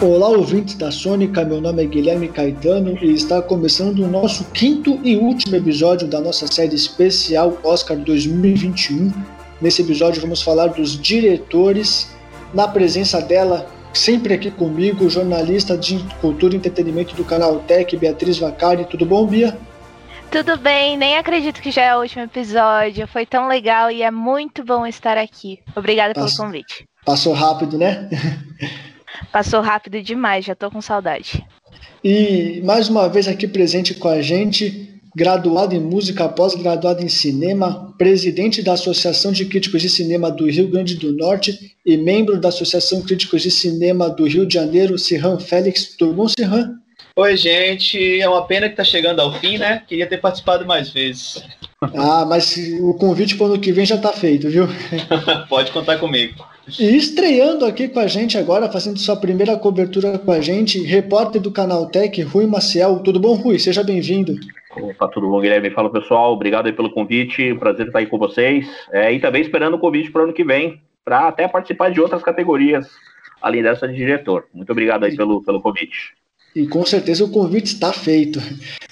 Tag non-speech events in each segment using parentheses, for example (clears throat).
Olá, ouvintes da Sônica, meu nome é Guilherme Caetano e está começando o nosso quinto e último episódio da nossa série especial Oscar 2021. Nesse episódio vamos falar dos diretores, na presença dela, sempre aqui comigo, jornalista de cultura e entretenimento do canal Tech, Beatriz Vacari. Tudo bom, Bia? Tudo bem, nem acredito que já é o último episódio. Foi tão legal e é muito bom estar aqui. Obrigada pelo convite. Passou rápido, né? (laughs) Passou rápido demais, já tô com saudade. E mais uma vez aqui presente com a gente, graduado em música, pós-graduado em cinema, presidente da Associação de Críticos de Cinema do Rio Grande do Norte e membro da Associação Críticos de Cinema do Rio de Janeiro, Sirran Félix. Tudo bom, Sirran? Oi, gente. É uma pena que está chegando ao fim, né? Queria ter participado mais vezes. Ah, mas o convite para o ano que vem já está feito, viu? (laughs) Pode contar comigo. E estreando aqui com a gente agora, fazendo sua primeira cobertura com a gente, repórter do canal Tech, Rui Maciel. Tudo bom, Rui? Seja bem-vindo. Opa, tudo bom, Guilherme? Fala pessoal, obrigado aí pelo convite, prazer estar aí com vocês. É, e também esperando o convite para o ano que vem, para até participar de outras categorias, além dessa de diretor. Muito obrigado aí pelo, pelo convite. E com certeza o convite está feito.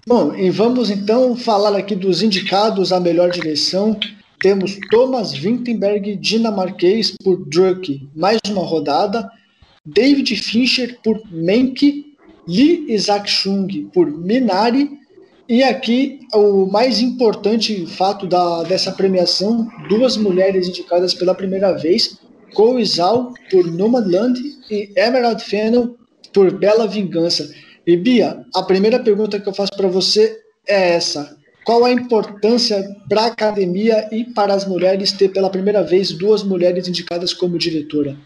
Bom, e vamos então falar aqui dos indicados à melhor direção. Temos Thomas Vinterberg, dinamarquês, por Druk, mais uma rodada. David Fincher, por Menk. Lee Isaac Chung, por Minari. E aqui, o mais importante fato da, dessa premiação, duas mulheres indicadas pela primeira vez, Chloe Zhao, por Nomadland, e Emerald Fennel, por Bela Vingança. E Bia, a primeira pergunta que eu faço para você é essa. Qual a importância para a academia e para as mulheres ter pela primeira vez duas mulheres indicadas como diretora?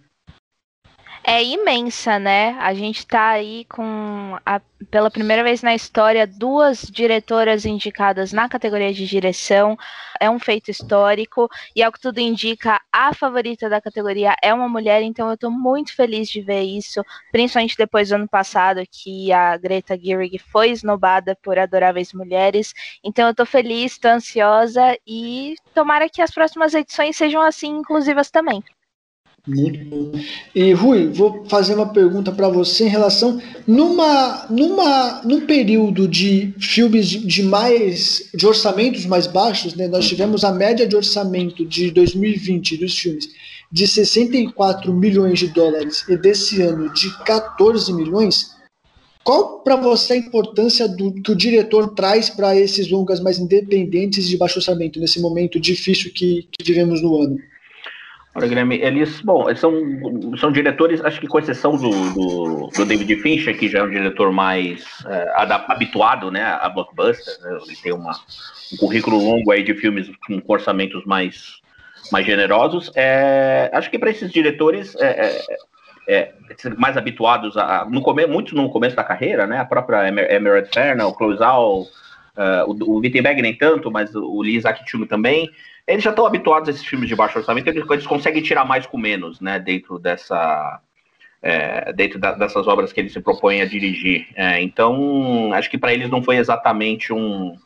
É imensa, né? A gente está aí com, a, pela primeira vez na história, duas diretoras indicadas na categoria de direção. É um feito histórico e, ao que tudo indica, a favorita da categoria é uma mulher, então eu estou muito feliz de ver isso, principalmente depois do ano passado, que a Greta Gerwig foi esnobada por adoráveis mulheres. Então eu estou feliz, estou ansiosa e tomara que as próximas edições sejam assim inclusivas também. Muito bom. E Rui, vou fazer uma pergunta para você em relação numa numa num período de filmes de, mais de orçamentos mais baixos, né? Nós tivemos a média de orçamento de 2020 dos filmes de 64 milhões de dólares e desse ano de 14 milhões. Qual para você a importância do que o diretor traz para esses longas mais independentes de baixo orçamento nesse momento difícil que, que vivemos no ano? Eles, bom, eles são, são diretores, acho que com exceção do, do, do David Fincher, que já é um diretor mais é, habituado né, a blockbuster, né, ele tem uma, um currículo longo aí de filmes com orçamentos mais, mais generosos. É, acho que para esses diretores é, é, é mais habituados a, no começo, muitos no começo da carreira, né, a própria Emerald Fernal, Clouzal, uh, o, o Wittenberg nem tanto, mas o Lee Isaac Chung também, eles já estão habituados a esses filmes de baixo orçamento, eles, conseguem tirar mais com menos, né, dentro dessa é, dentro da, dessas obras que eles se propõem a dirigir. É, então, acho que para eles não foi exatamente um,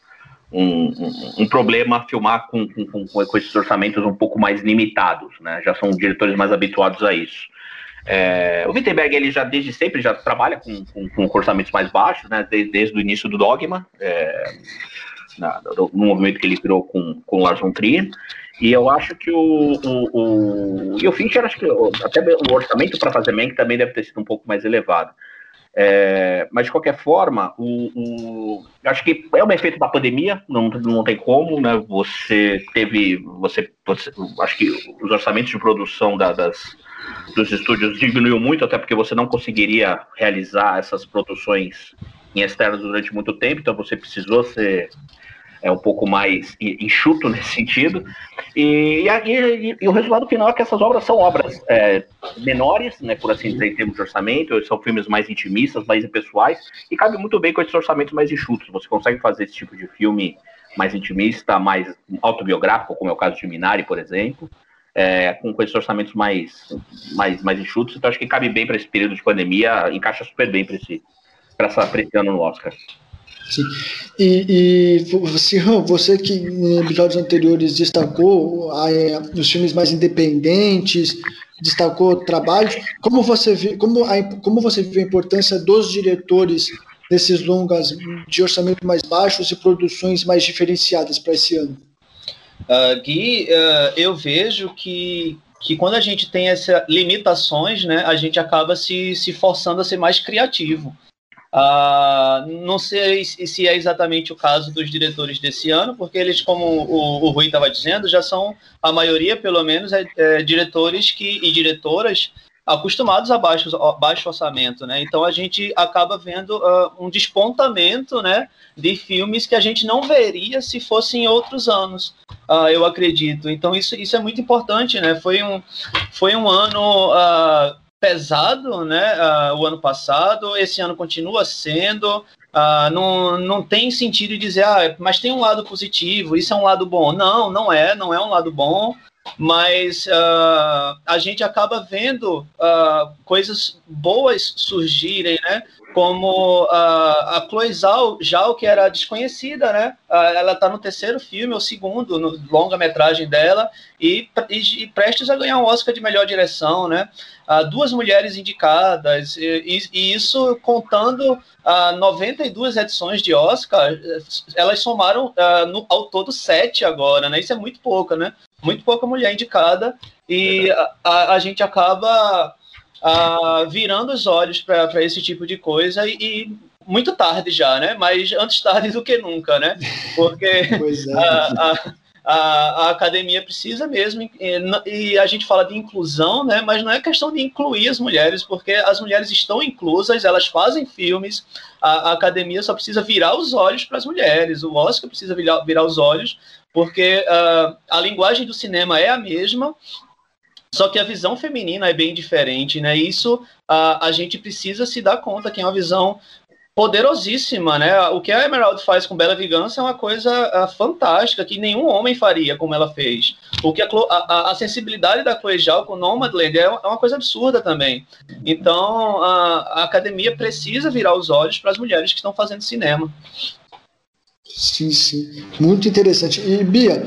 um, um problema filmar com, com, com, esses orçamentos um pouco mais limitados, né? Já são diretores mais habituados a isso. É, o Wittenberg, ele já desde sempre já trabalha com, com, com orçamentos mais baixos, né? Desde, desde o início do Dogma. É, na, no movimento que ele criou com, com Lars von Trier. E eu acho que o, o, o, e o Fincher, acho que até o orçamento para fazer Mank também deve ter sido um pouco mais elevado. É, mas de qualquer forma, o, o, acho que é um efeito da pandemia, não, não tem como, né? Você teve, você, você acho que os orçamentos de produção da, das, dos estúdios diminuiu muito, até porque você não conseguiria realizar essas produções em externos durante muito tempo, então você precisou ser é um pouco mais enxuto (laughs) nesse sentido. E, e, e, o resultado final é que essas obras são obras é, menores, né, por assim dizer, em termos de orçamento, são filmes mais intimistas, mais impessoais, e cabe muito bem com esses orçamentos mais enxutos. Você consegue fazer esse tipo de filme mais intimista, mais autobiográfico, como é o caso de Minari, por exemplo, é, com, com esses orçamentos mais, mais, mais enxutos. Então acho que cabe bem para esse período de pandemia, encaixa super bem para esse, esse ano no Oscar. Sim. E, e você, você que em episódios anteriores destacou é, os filmes mais independentes, destacou trabalhos. Como você vê, como, a, como você vê a importância dos diretores desses longas de orçamento mais baixos e produções mais diferenciadas para esse ano? Uh, Gui, uh, eu vejo que, que quando a gente tem essas limitações, né, a gente acaba se, se forçando a ser mais criativo. Uh, não sei se é exatamente o caso dos diretores desse ano, porque eles, como o, o Rui estava dizendo, já são, a maioria, pelo menos, é, é, diretores que, e diretoras acostumados a baixo, baixo orçamento, né? Então a gente acaba vendo uh, um despontamento, né, de filmes que a gente não veria se fosse em outros anos, uh, eu acredito. Então isso, isso é muito importante, né? Foi um, foi um ano pesado, né? o ano passado, esse ano continua sendo. não, não tem sentido dizer, ah, mas tem um lado positivo, isso é um lado bom. Não, não é, não é um lado bom mas uh, a gente acaba vendo uh, coisas boas surgirem, né? Como uh, a Chloe Zhao, Zhao, que era desconhecida, né? ela está no terceiro filme, ou segundo, no longa-metragem dela, e, e, e, prestes a ganhar um Oscar de melhor direção, né? duas mulheres indicadas, e, e isso contando uh, 92 edições de Oscar, elas somaram no, ao todo sete agora, né? Isso é muito pouco, né? Muito pouca mulher indicada e a, a, a gente acaba a, virando os olhos para esse tipo de coisa e, e, muito tarde já, né? Mas antes tarde do que nunca, né? Porque (laughs) é. a, a, academia precisa mesmo e, e, a gente fala de inclusão, né? Mas não é questão de incluir as mulheres, porque as mulheres estão inclusas, elas fazem filmes, a, academia só precisa virar os olhos para as mulheres, o Oscar precisa virar, virar os olhos porque uh, a linguagem do cinema é a mesma, só que a visão feminina é bem diferente, né? Isso uh, a gente precisa se dar conta que é uma visão poderosíssima, né? O que a Emerald faz com Bela Vingança é uma coisa uh, fantástica que nenhum homem faria como ela fez. O que a, a, a sensibilidade da Chloe Zhao com Nomadland é, é uma coisa absurda também. Então a, a academia precisa virar os olhos para as mulheres que estão fazendo cinema. Sim, sim. Muito interessante. E, Bia,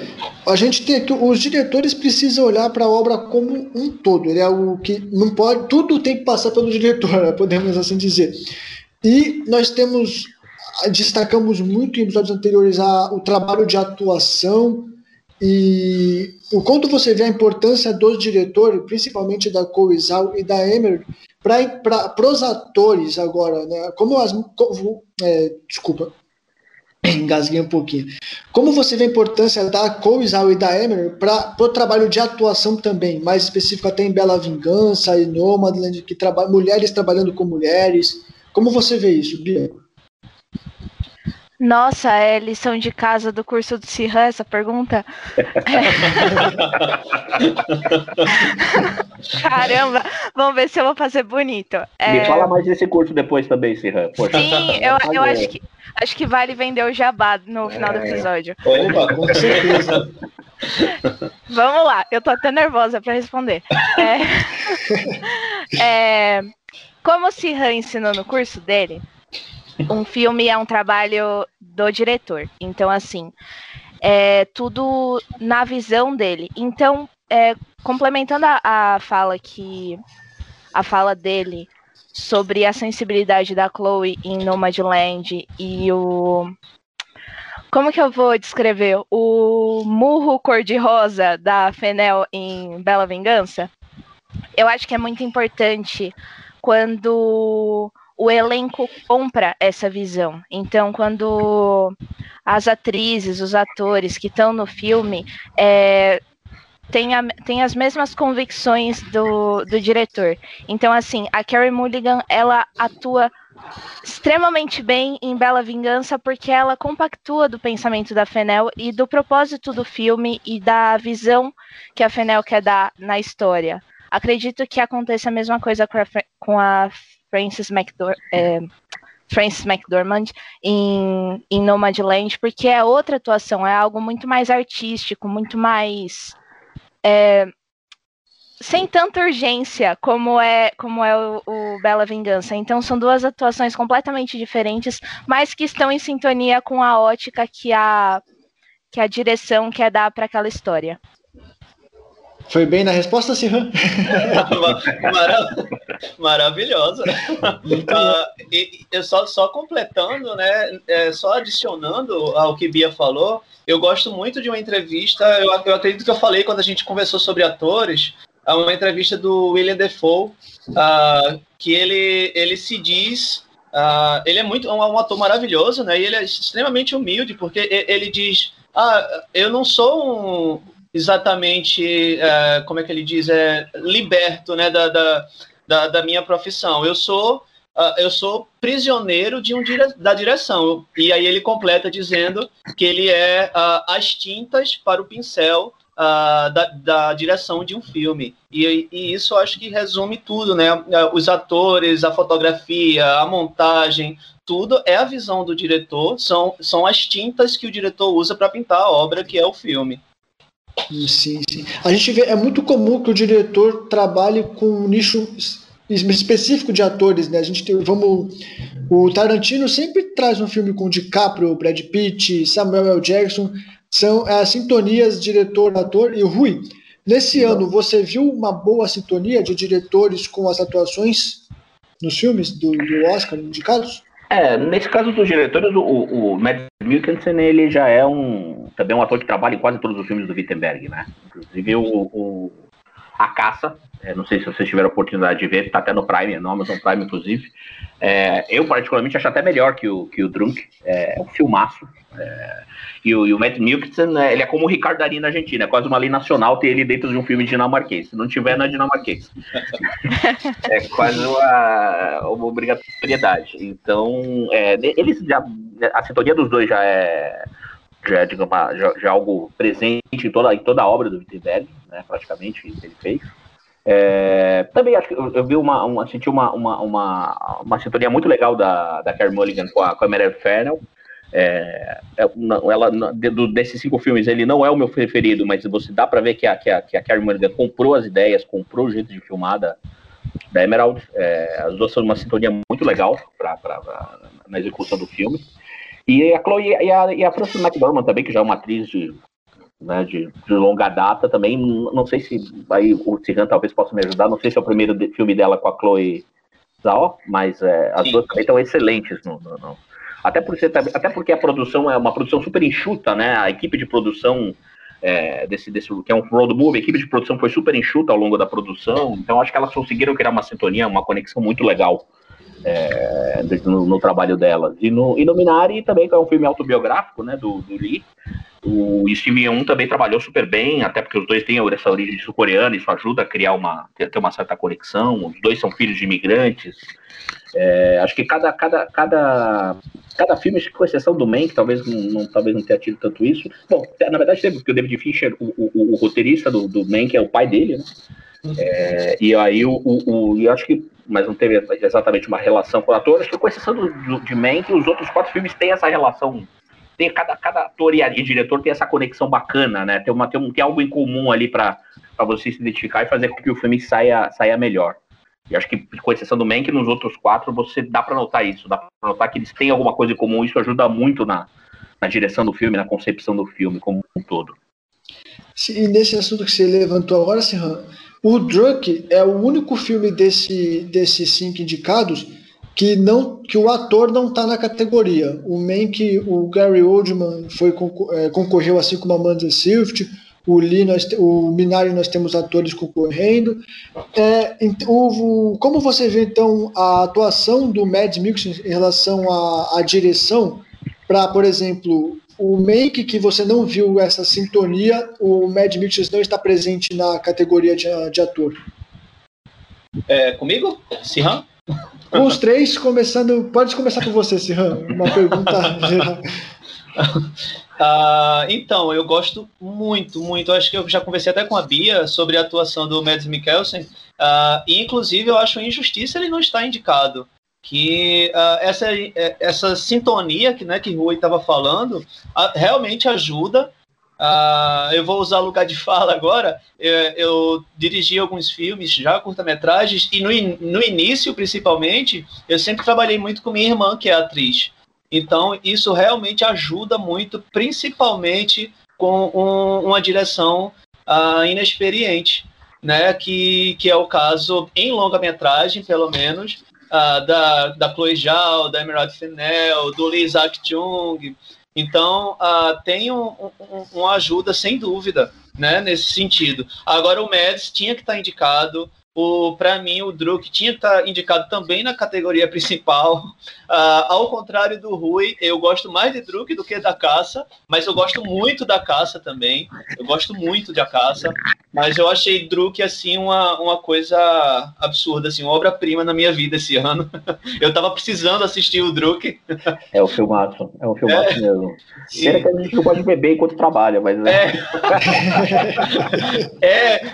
a gente tem aqui, os diretores precisam olhar para a obra como um todo. Ele é o que não pode, tudo tem que passar pelo diretor, (laughs) podemos assim dizer. E nós temos, destacamos muito em episódios anteriores a, o trabalho de atuação e o quanto você vê a importância dos diretores, principalmente da Coisal e da Emer, para os atores agora, né? Como as. Como, é, desculpa (clears throat) engasguei um pouquinho. Como você vê a importância da Coisal e da Emer para o trabalho de atuação também, mais específico até em Bela Vingança e Nomadland, que trabalha mulheres trabalhando com mulheres. Como você vê isso, Bia? Nossa, é lição de casa do curso do Cirran essa pergunta? (laughs) Caramba, vamos ver se eu vou fazer bonito. É... Me fala mais desse curso depois também, Cirran. Sim, eu, eu acho que Acho que vale vender o jabá no final é. do episódio. Opa, com certeza. (laughs) Vamos lá, eu tô até nervosa para responder. É, (laughs) é, como o Sihan ensinou no curso dele, um filme é um trabalho do diretor. Então, assim, é tudo na visão dele. Então, é, complementando a, a fala que a fala dele sobre a sensibilidade da Chloe em Nomadland e o. Como que eu vou descrever? O murro cor-de-rosa da Fenel em Bela Vingança? Eu acho que é muito importante quando o elenco compra essa visão. Então, quando as atrizes, os atores que estão no filme é, tem, a, tem as mesmas convicções do, do diretor. Então, assim, a Carrie Mulligan, ela atua extremamente bem em Bela Vingança porque ela compactua do pensamento da Fenel e do propósito do filme e da visão que a Fenel quer dar na história. Acredito que aconteça a mesma coisa com a, com a Frances McDor é, Frances McDormand em, em Nomadland, porque é outra atuação, é algo muito mais artístico, muito mais é, sem tanta urgência como é como é o, o, Bela Vingança. Então são duas atuações completamente diferentes, mas que estão em sintonia com a ótica que a que a direção quer dar para aquela história. Foi bem na resposta, Sirhan? (laughs) maravilhosa. Uh, e, eu só, só completando, né? É, só adicionando ao que Bia falou, eu gosto muito de uma entrevista. Eu, eu acredito que eu falei quando a gente conversou sobre atores, uma entrevista do William Defoe, uh, que ele, ele se diz. Uh, ele é muito um, um, ator maravilhoso, né? E ele é extremamente humilde, porque ele diz: Ah, eu não sou um, exatamente, uh, como é que ele diz, é liberto, né, da, da, da, da minha profissão. Eu sou Uh, eu sou prisioneiro de um dire da direção. E aí ele completa dizendo que ele é uh, as tintas para o pincel uh, da, da, direção de um filme. E, e, isso eu acho que resume tudo, né? Os atores, a fotografia, a montagem, tudo é a visão do diretor, são, são as tintas que o diretor usa para pintar a obra que é o filme. Sim, sim. A gente vê, é muito comum que o diretor trabalhe com um nicho específico de atores, né? A gente tem, vamos, o Tarantino sempre traz um filme com DiCaprio, Brad Pitt, Samuel L. Jackson, são as sintonias diretor-ator e Rui. Nesse Não. ano, você viu uma boa sintonia de diretores com as atuações nos filmes do, do Oscar indicados? É, nesse caso dos diretores, o, o Matt Mikkelsen, ele já é um também um ator que trabalha em quase todos os filmes do Wittenberg, né? Inclusive o, o A Caça, é, não sei se vocês tiveram a oportunidade de ver, tá até no Prime, no Amazon Prime, inclusive. É, eu, particularmente, acho até melhor que o, que o Drunk. É, é um filmaço. É, e, o, e o Matt Mikkelsen, né, ele é como o Ricardo Darín na Argentina, é quase uma lei nacional ter ele dentro de um filme dinamarquês. Se não tiver, não é dinamarquês. (laughs) é quase uma, uma obrigatoriedade. Então, é, eles já, a sintonia dos dois já é já é, digamos, já, já é algo presente em toda, em toda a obra do Wittenberg, né, praticamente, que ele fez. É, também acho que eu, eu vi uma, uma senti uma, uma, uma, uma sintonia muito legal da, da Mulligan com a, com a Meryl Fennel. É, é ela, do, desses cinco filmes, ele não é o meu preferido, mas você dá para ver que a, que, a, que a Carey Mulligan comprou as ideias, comprou o jeito de filmar da, Emerald. É, as duas são uma sintonia muito legal pra, pra, pra, na execução do filme. E a Chloe e a, e a Frances McDormand também, que já é uma atriz de né, de, de, longa data também. Não sei se aí o Tirran talvez possa me ajudar. Não sei se é o primeiro de, filme dela com a Chloe Zhao, mas é, as Sim. duas também estão excelentes. No, no, no, Até, porque, até porque a produção é uma produção super enxuta, né? A equipe de produção é, desse, desse que é um road movie, a equipe de produção foi super enxuta ao longo da produção. Então acho que elas conseguiram criar uma sintonia, uma conexão muito legal. É, no, no, trabalho delas. E no, e no Minari também, que é um filme autobiográfico, né, do, do Lee, o Steve Yeun também trabalhou super bem, até porque os dois têm essa origem sul-coreana, isso ajuda a criar uma, ter uma certa conexão. Os dois são filhos de imigrantes. É, acho que cada, cada, cada, cada filme, com exceção do Man, que talvez não, talvez não tenha tido tanto isso. Bom, na verdade teve, porque o David Fincher, o, o, o roteirista do, do Man, que é o pai dele, né? É, e aí o, o, o, eu acho que, mas não teve exatamente uma relação com o ator, acho que com exceção do, do, de Man, que os outros quatro filmes têm essa relação tem cada, cada ator e, e diretor tem essa conexão bacana, né? Tem, uma, tem, um, tem algo em comum ali para você se identificar e fazer com que o filme saia, saia melhor. E acho que, com exceção do Mank, nos outros quatro, você dá para notar isso, dá para notar que eles têm alguma coisa em comum, isso ajuda muito na, na direção do filme, na concepção do filme como um todo. E nesse assunto que você levantou agora, Serran, o Drunk é o único filme desse, desses cinco indicados que não que o ator não está na categoria. O Mank, o Gary Oldman foi é, concorreu assim como Amanda Seyfried, o Lee, nós, o Minari nós temos atores concorrendo. É, o, como você vê então a atuação do Mad Mikkelsen em relação à, à direção para, por exemplo, o Make que você não viu essa sintonia, o Mad Mikkelsen não está presente na categoria de, de ator. É, comigo? Sihan? Com os três, começando. Pode começar com você, Sirhan. Uma pergunta (laughs) geral. (laughs) Uh, então, eu gosto muito, muito. Acho que eu já conversei até com a Bia sobre a atuação do Mads Mikkelsen. Uh, e, inclusive, eu acho injustiça ele não estar indicado. Que uh, essa, essa sintonia que, né, que Rui estava falando realmente ajuda eu vou usar lugar de fala agora. Eu, eu dirigi alguns filmes, já curta-metragens, e no, no início, principalmente, eu sempre trabalhei muito com minha irmã, que é atriz. Então, isso realmente ajuda muito, principalmente com um, uma direção uh, inexperiente, né? Que, que é o caso em longa-metragem, pelo menos, uh, da, da Chloe Zhao, da Emerald Fennell, do Lee Isaac Chung. Então, uh, tem um, um, uma ajuda, sem dúvida, né, nesse sentido. Agora, o Mads tinha que estar indicado, para mim, o Druk tinha que tá indicado também na categoria (laughs) principal. Uh, ao contrário do Rui, eu gosto mais de Druk do que da caça, mas eu gosto muito da caça também. Eu gosto muito da caça, mas eu achei Druk assim uma, uma coisa absurda, assim, uma obra-prima na minha vida esse (laughs) ano. eu tava precisando assistir o Druk. (laughs) É o filmaço, é um filmaço é, mesmo. Pena que a gente não pode beber enquanto trabalha, mas é. É, é,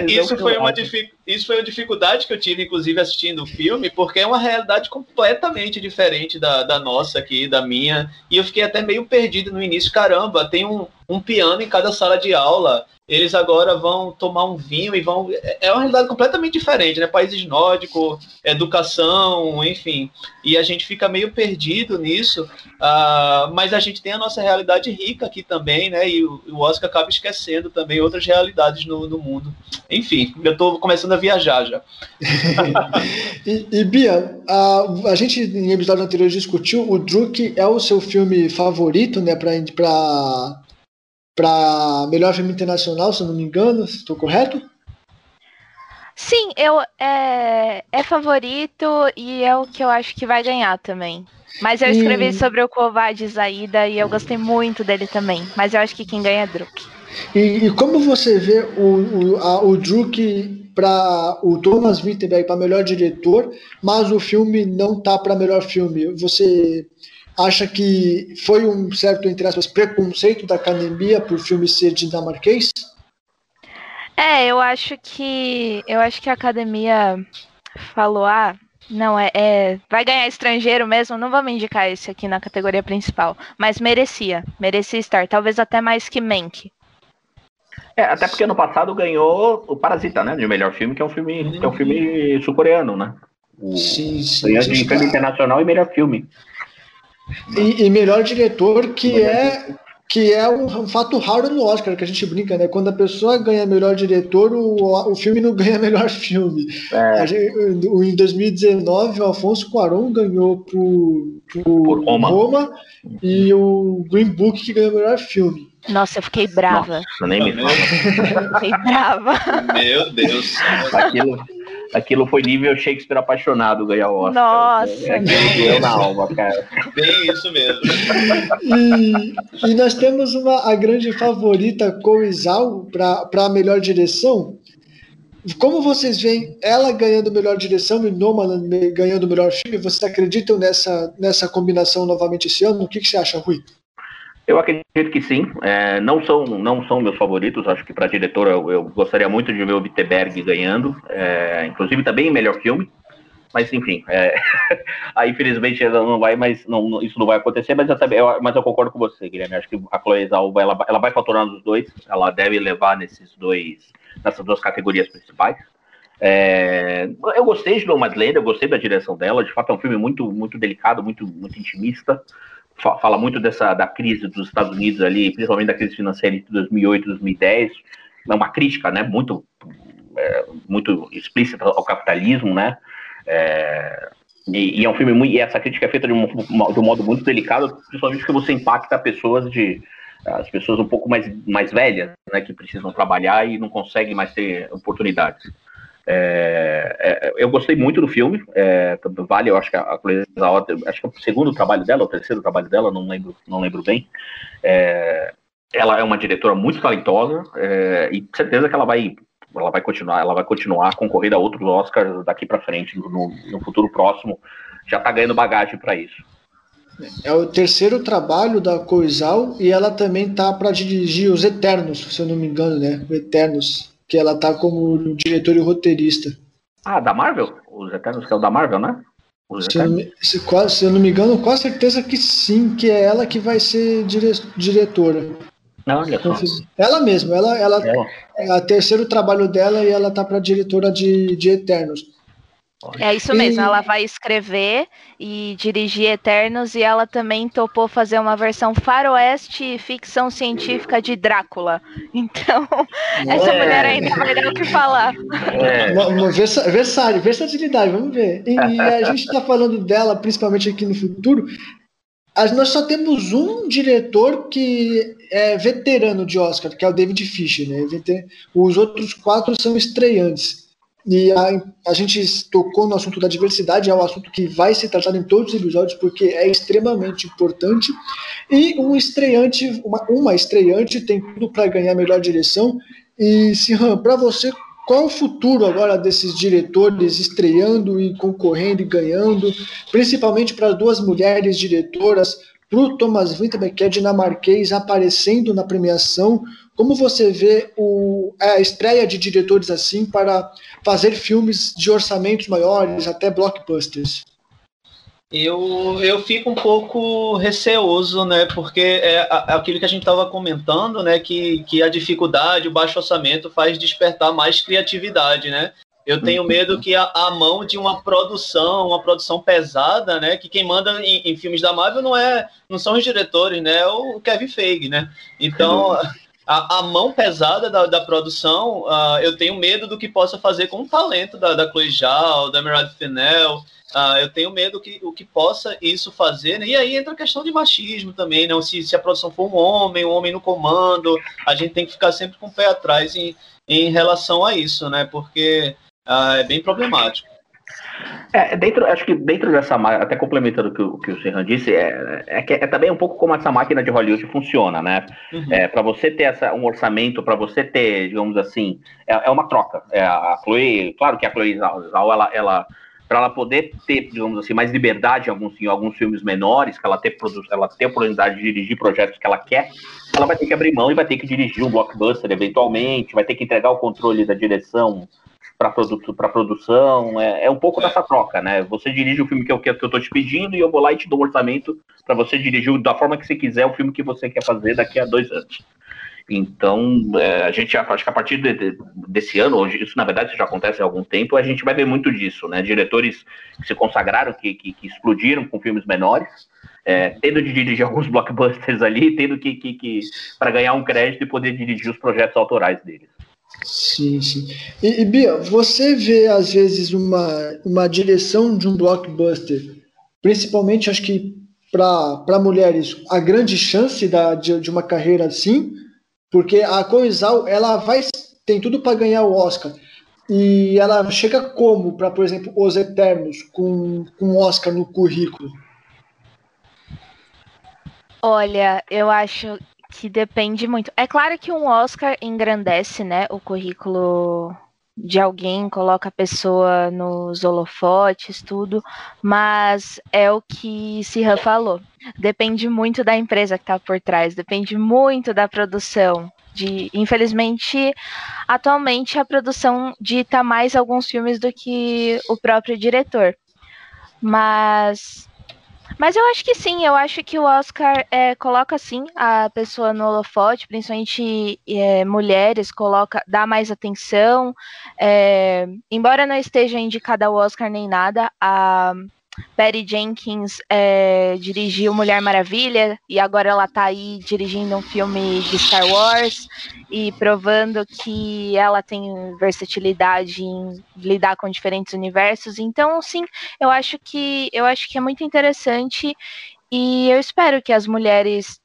é isso foi uma dificuldade isso foi uma dificuldade que eu tive, inclusive, assistindo o filme, porque é uma realidade completamente diferente da, da nossa aqui, da minha. E eu fiquei até meio perdido no início. Caramba, tem um, um piano em cada sala de aula eles agora vão tomar um vinho e vão. É uma realidade completamente diferente, né? Países nórdicos, educação, enfim. E a gente fica meio perdido nisso, uh, mas a gente tem a nossa realidade rica aqui também, né? E o, Oscar acaba esquecendo também outras realidades no, no mundo. Enfim, eu estou começando a viajar já. (laughs) e, e, Bia, a, a gente em episódio anterior discutiu, o Druk é o seu filme favorito, né? Para para melhor filme internacional, se eu não me engano, estou correto? Sim, eu é, é favorito e é o que eu acho que vai ganhar também. Mas eu escrevi e... sobre o Kovad Zaida e eu gostei muito dele também. Mas eu acho que quem ganha é Druk. E, e como você vê o, o, a, o Druk para o Thomas Winterberg para melhor diretor, mas o filme não tá para melhor filme? Você acha que foi um certo, entre aspas, preconceito da academia por filme ser dinamarquês? É, eu acho que eu acho que a academia falou, ah, não, é, é, vai ganhar estrangeiro mesmo, não vamos indicar esse aqui na categoria principal, mas merecia, merecia estar, talvez até mais que Menk. É, até porque no passado ganhou o Parasita, né, de melhor filme, que é um filme, que é um filme sul-coreano, né? O, sim, sim. Ganhou de filme internacional e melhor filme. E, e, melhor diretor, que é que é um, fato raro no Oscar, que a gente brinca, né? Quando a pessoa ganha melhor diretor, o, o filme não (laughs) ganha melhor filme. É. Gente, em 2019, o Alfonso Cuarón ganhou por, por, por Roma. Roma. e o Green Book que ganhou melhor filme. Nossa, eu fiquei brava. Nossa, nem me fala. fiquei brava. Meu Deus. Aquilo, aquilo foi nível Shakespeare apaixonado ganhar o Oscar. Nossa, é, na alma, cara. Bem isso mesmo. E, e nós temos uma, a grande favorita, Coisal, para a melhor direção. Como vocês veem ela ganhando melhor direção e Nomaland ganhando melhor filme, vocês acreditam nessa, nessa combinação novamente esse ano? O que, que você acha, Rui? Eu acredito que sim. É, não, são, não são meus favoritos. Acho que para diretor eu, eu, gostaria muito de ver o Wittenberg ganhando. É, inclusive também melhor filme. Mas enfim, é, (laughs) aí infelizmente não vai, mas não, isso não vai acontecer. Mas eu, também, eu, mas eu concordo com você, Guilherme. Acho que a Chloe Zhao ela, ela vai faturar nos dois. Ela deve levar nesses dois, nessas duas categorias principais. É, eu gostei de Nomadland, eu gostei da direção dela. De fato, é um filme muito, muito delicado, muito, muito intimista fala muito dessa da crise dos Estados Unidos ali, principalmente da crise financeira de 2008, 2010. É uma crítica, né, muito é, muito explícita ao capitalismo, né? É, e, e, é um filme muito. E essa crítica é feita de um, de um modo muito delicado, principalmente porque você impacta pessoas de as pessoas um pouco mais, mais velhas, né, que precisam trabalhar e não conseguem mais ter oportunidades. É, é, eu gostei muito do filme. É, vale, eu acho que a, a acho que é o segundo trabalho dela, o terceiro trabalho dela, não lembro, não lembro bem. É, ela é uma diretora muito talentosa é, e certeza que ela vai, ela vai continuar, ela vai continuar a concorrer a outros Oscars daqui para frente no, no, futuro próximo. Já está ganhando bagagem para isso. É o terceiro trabalho da Coisal e ela também tá para dirigir os Eternos, se eu não me engano, né? Eternos que ela tá como diretor e roteirista. Ah, da Marvel? Os Eternos que é o da Marvel, né? Se eu, se, quase, se eu, não me engano, com certeza que sim, que é ela que vai ser dire, diretora. Não, olha só. Ela mesma, ela, ela, ela. é o terceiro trabalho dela e ela tá para diretora de, de Eternos. É isso mesmo, e... ela vai escrever e dirigir Eternos e ela também topou fazer uma versão faroeste ficção científica de Drácula. (laughs) Então, é. essa mulher ainda vai dar o que falar. É. Versatilidade, vamos ver. E a gente está falando dela principalmente aqui no futuro. Nós só temos um diretor que é veterano de Oscar, que é o David Fisher. Né? Os outros quatro são estreantes. E a, a gente tocou no assunto da diversidade, é um assunto que vai ser tratado em todos os episódios, porque é extremamente importante. E um estreante, uma, uma estreante tem tudo para ganhar a melhor direção. E, Sihan, para você, qual o futuro agora desses diretores estreando e concorrendo e ganhando, principalmente para as duas mulheres diretoras, para o Thomas Vinterberg, que é dinamarquês, aparecendo na premiação? Como você vê o, a estreia de diretores assim para fazer filmes de orçamentos maiores, até blockbusters? Eu, eu fico um pouco receoso, né? Porque é aquilo que a gente estava comentando, né? Que, que a dificuldade, o baixo orçamento faz despertar mais criatividade, né? Eu tenho medo que a, a, mão de uma produção, uma produção pesada, né? Que quem manda em, em, filmes da Marvel não é, não são os diretores, né? É o Kevin Feige, né? Então a, a mão pesada da, da produção, uh, eu tenho medo do que possa fazer com o talento da, da Chloe Zhao, da Miranda Fennell. Uh, eu tenho medo que o que possa isso fazer, né? E aí entra a questão de machismo também, não? Se, se a produção for um homem, um homem no comando, a gente tem que ficar sempre com o pé atrás em, em relação a isso, né? Porque uh, é bem problemático. É, dentro, acho que dentro dessa até complementando o que, o que o Serran disse, é, é, é, também um pouco como essa máquina de Hollywood funciona, né? Uhum. É, para você ter essa, um orçamento, para você ter, digamos assim, é, é uma troca. É, a Chloe, claro que a Chloe Zhao, ela, ela para ela poder ter, digamos assim, mais liberdade em alguns, em alguns filmes menores, que ela ter, ela ter a oportunidade de dirigir projetos que ela quer, ela vai ter que abrir mão e vai ter que dirigir um blockbuster eventualmente, vai ter que entregar o controle da direção para produ produção. É, é, um pouco dessa troca, né? Você dirige o filme que eu, que eu tô te pedindo e eu vou lá e te dou um orçamento para você dirigir da forma que você quiser o filme que você quer fazer daqui a dois anos. Então, é, a gente acho que a partir de, de, desse ano, hoje, isso na verdade já acontece há algum tempo, a gente vai ver muito disso, né? Diretores que se consagraram, que, que, que explodiram com filmes menores, é, tendo de dirigir alguns blockbusters ali, tendo que, que, que para ganhar um crédito e poder dirigir os projetos autorais deles. Sim, sim. E, e, Bia, você vê às vezes uma, uma direção de um blockbuster, principalmente acho que para mulheres, a grande chance da, de, de uma carreira assim, porque a Coisal ela vai tem tudo para ganhar o Oscar. E ela chega como para, por exemplo, Os Eternos, com, com Oscar no currículo? Olha, eu acho que depende muito. É claro que um Oscar engrandece, né, o currículo de alguém, coloca a pessoa nos holofotes, tudo, mas é o que Sirra falou. Depende muito da empresa que está por trás, depende muito da produção. De, infelizmente, atualmente a produção dita mais alguns filmes do que o próprio diretor. Mas mas eu acho que sim, eu acho que o Oscar é, coloca sim a pessoa no holofote, principalmente é, mulheres, coloca, dá mais atenção. É, embora não esteja indicada ao Oscar nem nada, a Patty Jenkins é, dirigiu Mulher Maravilha e agora ela está aí dirigindo um filme de Star Wars e provando que ela tem versatilidade em lidar com diferentes universos. Então, sim, eu acho que eu acho que é muito interessante e eu espero que as mulheres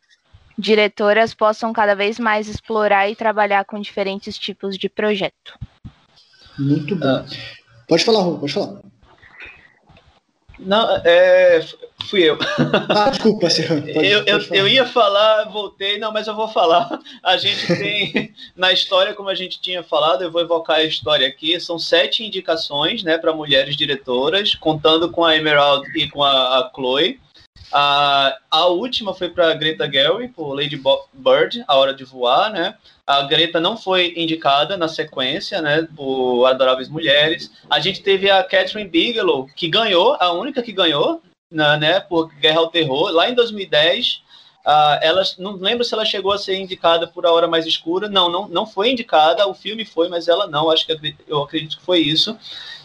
diretoras possam cada vez mais explorar e trabalhar com diferentes tipos de projeto. Muito bom. Pode falar, Rô, pode falar. Não, é, fui eu. Ah, desculpa, senhor. (laughs) Eu, eu, eu, ia falar, voltei, não, mas eu vou falar. A gente (laughs) tem, na história, como a gente tinha falado, eu vou evocar a história aqui, são sete indicações né, para mulheres diretoras, contando com a Emerald e com a, a Chloe. A, a última foi para Greta Gerwig, por Lady Bird, A Hora de Voar, né? A Greta não foi indicada na sequência, né, por Adoráveis Mulheres. A gente teve a Catherine Bigelow, que ganhou, a única que ganhou, né, né por Guerra ao Terror, lá em 2010. Uh, ela, não lembro se ela chegou a ser indicada por A Hora Mais Escura. Não, não, não foi indicada. O filme foi, mas ela não. Acho que eu acredito que foi isso.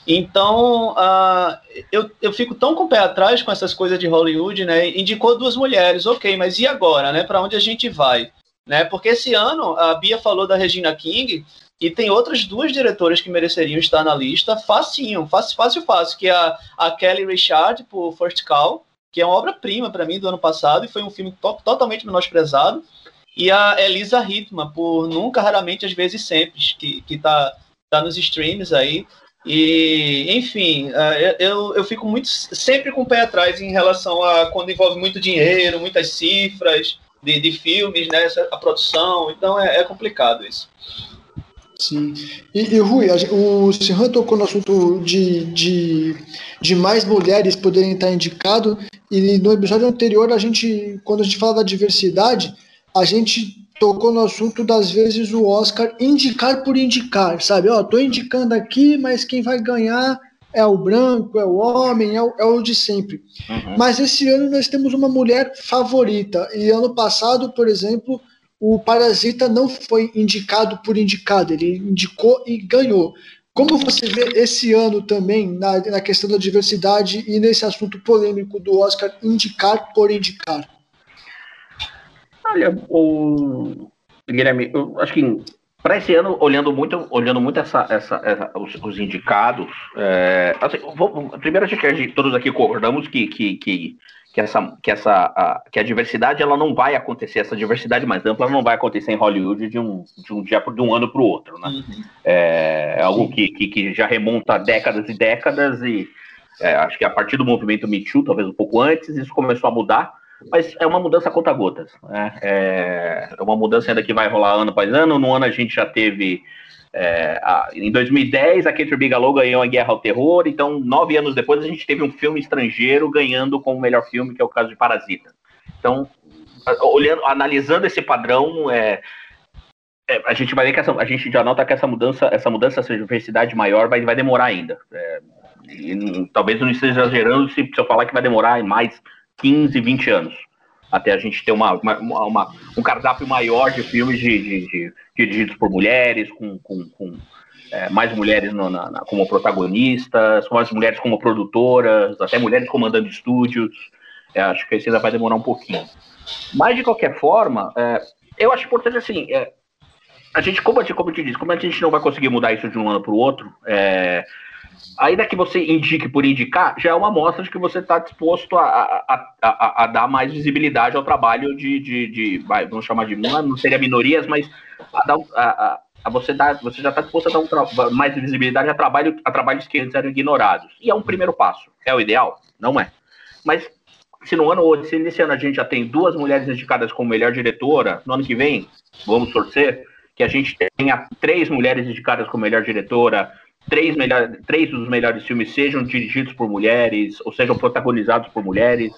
Então, uh, eu, eu fico tão com o pé atrás com essas coisas de Hollywood, né? Indicou duas mulheres, ok, mas e agora, né? Para onde a gente vai? Né? Porque esse ano, a Bia falou da Regina King, e tem outras duas diretoras que mereceriam estar na lista, facinho, fácil, fácil, fácil, que é a, a Kelly Richard, por First Call, que é uma obra-prima para mim do ano passado, e foi um filme to totalmente menosprezado, e a Elisa Hitman, por Nunca, Raramente, Às Vezes Sempre, que, que tá, tá nos streams aí, e, enfim, é, eu, eu fico muito sempre com o pé atrás em relação a quando envolve muito dinheiro, muitas cifras de, de filmes, né? A produção, então é, é complicado isso. Sim. E, e Rui, o Serran tocou no assunto de, de, de mais mulheres poderem estar indicado, e no episódio anterior, a gente, quando a gente fala da diversidade, a gente tocou no assunto das vezes o Oscar indicar por indicar, sabe? Ó, tô indicando aqui, mas quem vai ganhar é o branco, é o homem, é o, é o de sempre. Uhum. Mas esse ano nós temos uma mulher favorita. E ano passado, por exemplo, o Parasita não foi indicado por indicado, ele indicou e ganhou. Como você vê esse ano também na, na questão da diversidade e nesse assunto polêmico do Oscar indicar por indicar? Olha, o Guilherme, eu acho que para esse ano, olhando muito, olhando muito essa, essa, essa os, os, indicados, é, assim, vou, primeiro acho que a gente, todos aqui concordamos que, que, que, que, essa, que, essa, a, que a diversidade ela não vai acontecer, essa diversidade mais ampla não vai acontecer em Hollywood de um, de um, dia, de um ano para o outro, né? Uhum. É, é algo que, que, que, já remonta a décadas e décadas e é, acho que a partir do movimento Me Too, talvez um pouco antes, isso começou a mudar mas é uma mudança conta gotas. Né? É, é uma mudança ainda que vai rolar ano após ano. No ano a gente já teve. É, a, em 2010, a Catherine Bigelow ganhou a Guerra ao Terror, então nove anos depois a gente teve um filme estrangeiro ganhando como melhor filme, que é o caso de Parasita. Então, olhando, analisando esse padrão, é, é, a gente vai ver que essa, a gente já nota que essa mudança, essa mudança, essa diversidade maior vai, vai demorar ainda. É, e, talvez eu não esteja exagerando se, se eu falar que vai demorar mais 15, 20 anos. Até a gente ter uma, uma, uma um cardápio maior de filmes de, de, de dirigidos por mulheres, com, com, com é, mais mulheres no, na, na, como protagonistas, mais mulheres como produtoras, até mulheres comandando estúdios. É, acho que isso ainda vai demorar um pouquinho. Mas, de qualquer forma, é, eu acho importante assim. É, a gente, como, como eu te disse, como a gente não vai conseguir mudar isso de um ano para o outro, é, ainda que você indique por indicar, já é uma amostra de que você está disposto a, a, a, a, dar mais visibilidade ao trabalho de, de, de vai, vamos chamar de, não seria minorias, mas a, dar, a, a você, dá, você já está disposto a dar um mais visibilidade a, trabalho, a trabalhos que antes eram ignorados. E é um primeiro passo. É o ideal? Não é. Mas se no ano, se nesse ano a gente já tem duas mulheres indicadas como melhor diretora, no ano que vem, vamos torcer, que a gente tenha três mulheres indicadas como melhor diretora, três, melhor, três dos melhores filmes sejam dirigidos por mulheres ou sejam protagonizados por mulheres.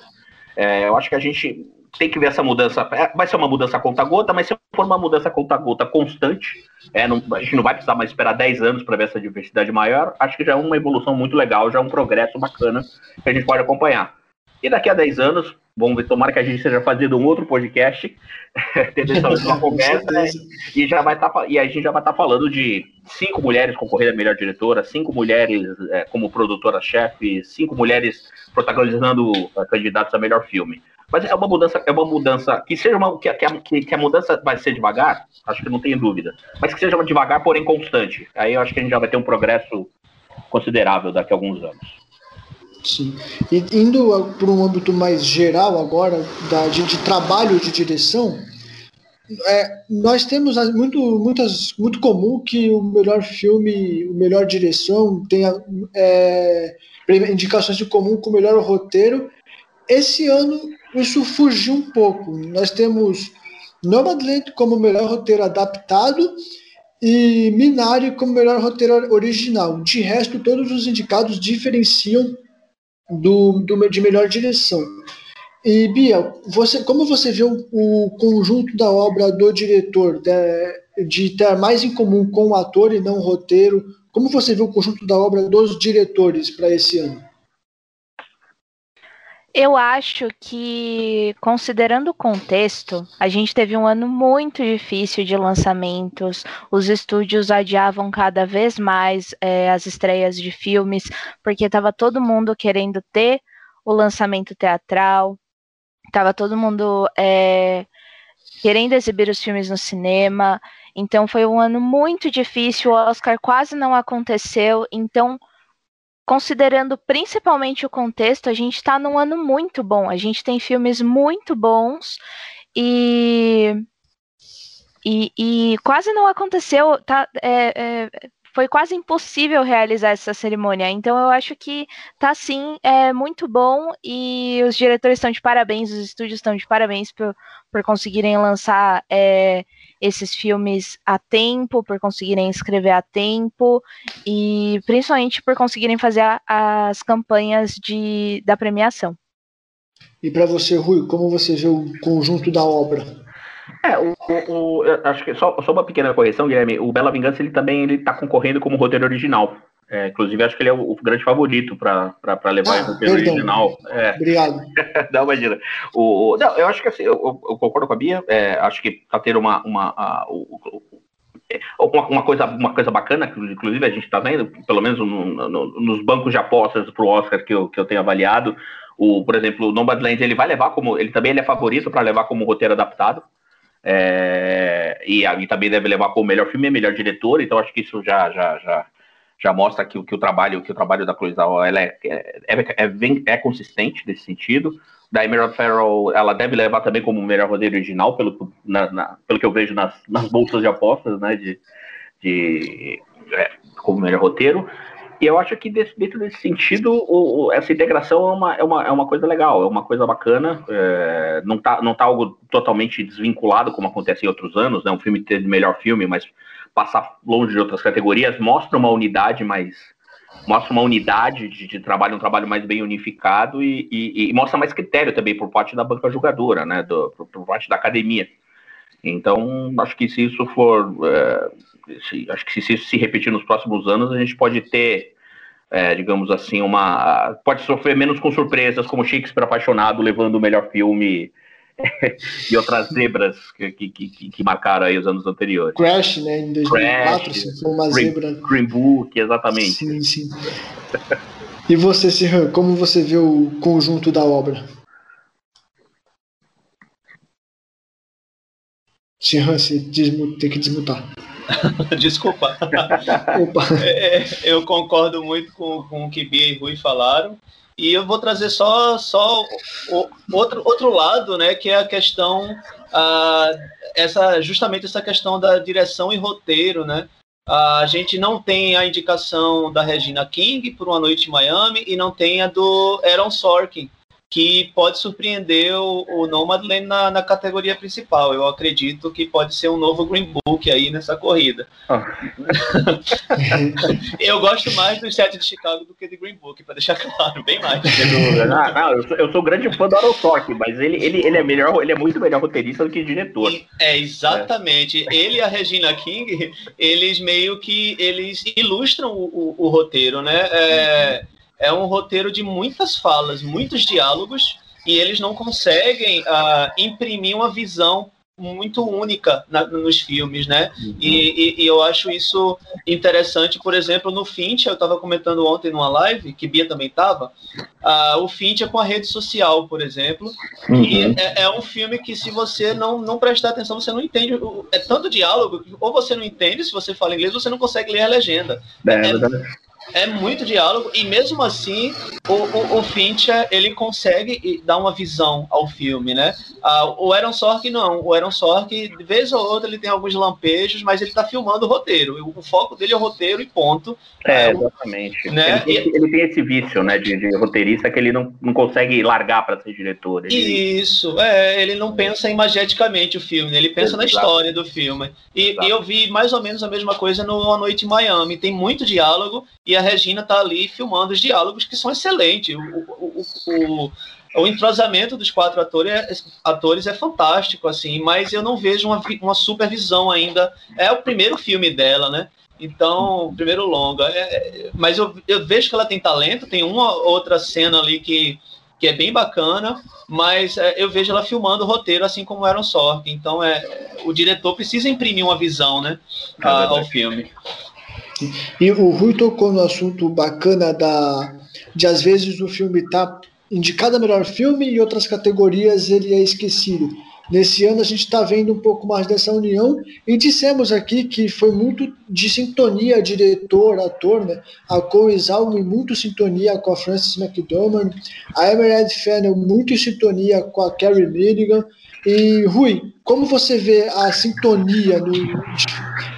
É, eu acho que a gente tem que ver essa mudança. É, vai ser uma mudança conta-gota, mas se for uma mudança conta-gota constante, é, não, a gente não vai precisar mais esperar 10 anos para ver essa diversidade maior. Acho que já é uma evolução muito legal, já é um progresso bacana que a gente pode acompanhar. E daqui a 10 anos, vamos ver, tomara que a gente esteja fazendo um outro podcast, (laughs) tendo essa mesma (laughs) conversa, né? e, já vai tá, e a gente já vai estar tá falando de cinco mulheres concorrendo a melhor diretora, cinco mulheres é, como produtora-chefe, cinco mulheres protagonizando uh, candidatos a melhor filme. Mas é uma mudança, é uma mudança que seja uma que, que, que a mudança vai ser devagar, acho que não tenho dúvida, mas que seja devagar, porém constante. Aí eu acho que a gente já vai ter um progresso considerável daqui a alguns anos. Sim. E indo para um âmbito mais geral agora, da, de, de trabalho de direção, é, nós temos muito, muitas, muito comum que o melhor filme, o melhor direção tenha é, indicações de comum com o melhor roteiro. Esse ano isso fugiu um pouco. Nós temos Nomadland como melhor roteiro adaptado e Minari como melhor roteiro original. De resto, todos os indicados diferenciam do, do, de melhor direção. E Bia, você, como você vê o, o conjunto da obra do diretor, de, de, ter mais em comum com o ator e não o roteiro? Como você vê o conjunto da obra dos diretores para esse ano? Eu acho que, considerando o contexto, a gente teve um ano muito difícil de lançamentos. Os estúdios adiavam cada vez mais é, as estreias de filmes, porque estava todo mundo querendo ter o lançamento teatral, estava todo mundo é, querendo exibir os filmes no cinema. Então, foi um ano muito difícil. O Oscar quase não aconteceu. Então, considerando principalmente o contexto, a gente está num ano muito bom. A gente tem filmes muito bons e e, e quase não aconteceu. Tá, é, é, foi quase impossível realizar essa cerimônia. Então eu acho que tá sim é muito bom e os diretores estão de parabéns, os estúdios estão de parabéns por, por conseguirem lançar é, esses filmes a tempo, por conseguirem escrever a tempo e principalmente por conseguirem fazer a, as campanhas de, da premiação. E para você, Rui, como você vê o conjunto da obra? É, o, o, o acho que só, só, uma pequena correção, Guilherme. O Bela Vingança ele também ele está concorrendo como roteiro original. É, inclusive, acho que ele é o, o grande favorito para levar ah, o original. É. Obrigado. (laughs) não, imagina. O, não, eu acho que assim, eu, eu concordo com a Bia. É, acho que está tendo uma, uma, a, uma, uma, coisa, uma coisa bacana, que inclusive a gente está vendo, pelo menos no, no, nos bancos de apostas para o Oscar que eu, que eu tenho avaliado. O, por exemplo, o Nomadland ele vai levar como. Ele também ele é favorito para levar como roteiro adaptado. É, e, e, também deve levar como melhor filme e melhor diretor, então acho que isso já, já, já, já mostra que, que o trabalho que o trabalho da Chloe ela é, é, é, é, consistente nesse sentido. Da Emerald Farrell, ela deve levar também como melhor roteiro original, pelo, na, na, pelo que eu vejo nas, nas bolsas de apostas, né, de, de como melhor roteiro. E eu acho que desse, dentro desse sentido, o, o, essa integração é uma, é, uma, é uma coisa legal, é uma coisa bacana. É, não, tá, não tá algo totalmente desvinculado, como acontece em outros anos, né? Um filme ter melhor filme, mas passar longe de outras categorias, mostra uma unidade mais. Mostra uma unidade de, de trabalho, um trabalho mais bem unificado e, e, e, mostra mais critério também por parte da banca jogadora, né? Do, por, por parte da academia. Então, acho que se isso for. É, se, acho que se isso se repetir nos próximos anos, a gente pode ter é, digamos assim, uma. Pode sofrer menos com surpresas, como Shakespeare apaixonado, levando o melhor filme (laughs) e outras zebras que, que, que, que, marcaram aí os anos anteriores. Crash, né? Em 2004, Crash, se foi uma Green, zebra. Green Book, exatamente. Sim, sim. e você, Sirhan, como você vê o conjunto da obra? Sirhan, você tem que desmutar. (laughs) Desculpa. (laughs) é, é, eu concordo muito com, com o que Bia e Rui falaram. E eu vou trazer só, só o, outro, outro lado, né, que é a questão, uh, essa, justamente essa questão da direção e roteiro, né? Uh, a gente não tem a indicação da Regina King por Uma Noite em Miami e não tem a do Aaron Sorkin, que pode surpreender o, o Nomadland na, na, categoria principal. Eu acredito que pode ser um novo Green Book aí nessa corrida. Oh. (laughs) eu gosto mais do Sete de Chicago do que de Green Book, para deixar claro, bem mais. Ah, não, eu, sou, eu sou grande fã do Sorkin, mas ele, ele, ele, é melhor, ele é muito melhor roteirista do que diretor. É, exatamente. É. Ele e a Regina King, eles meio que eles ilustram o, o, o roteiro, né? É, uhum é um roteiro de muitas falas, muitos diálogos, e eles não conseguem uh, imprimir uma visão muito única na, nos filmes, né? Uhum. E, e, e, eu acho isso interessante, por exemplo, no Finch, eu estava comentando ontem numa live, que Bia também estava, uh, o Finch é com a rede social, por exemplo, uhum. e é, é, um filme que se você não, não prestar atenção, você não entende, é tanto diálogo, ou você não entende, se você fala inglês, você não consegue ler a legenda. É, é, é muito diálogo e mesmo assim o, o, o Fincher ele consegue dar uma visão ao filme, né? Ah, o Aaron Sorkin não, o Aaron Sorkin de vez ou outra ele tem alguns lampejos, mas ele está filmando o roteiro. O, foco dele é o roteiro e ponto. É, exatamente. Né? Ele, tem, ele, tem, esse vício, né, de, de, roteirista que ele não, não consegue largar para ser diretor. Ele... Isso, é, ele não pensa imageticamente o filme, ele pensa Exato. na história do filme. E, e, eu vi mais ou menos a mesma coisa no A Noite em Miami. Tem muito diálogo e a Regina tá ali filmando os diálogos que são excelentes. O, o, o, o entrosamento dos quatro atores é, atores é fantástico, assim, mas eu não vejo uma, uma supervisão ainda. É o primeiro filme dela, né? Então, primeiro longa. É, mas eu, eu vejo que ela tem talento, tem uma outra cena ali que, que é bem bacana, mas é, eu vejo ela filmando o roteiro assim como Aaron Sorkin. Então é, o diretor precisa imprimir uma visão, né, é ao filme. E o Rui tocou no assunto bacana da de às vezes o filme tá indicado a melhor filme e outras categorias ele é esquecido. Nesse ano a gente está vendo um pouco mais dessa união e dissemos aqui que foi muito de sintonia diretor, ator, né? A Cole Zalman muito sintonia com a Frances McDormand, a Emerald Fennel muito sintonia com a Carrie Milligan. E Rui, como você vê a sintonia no.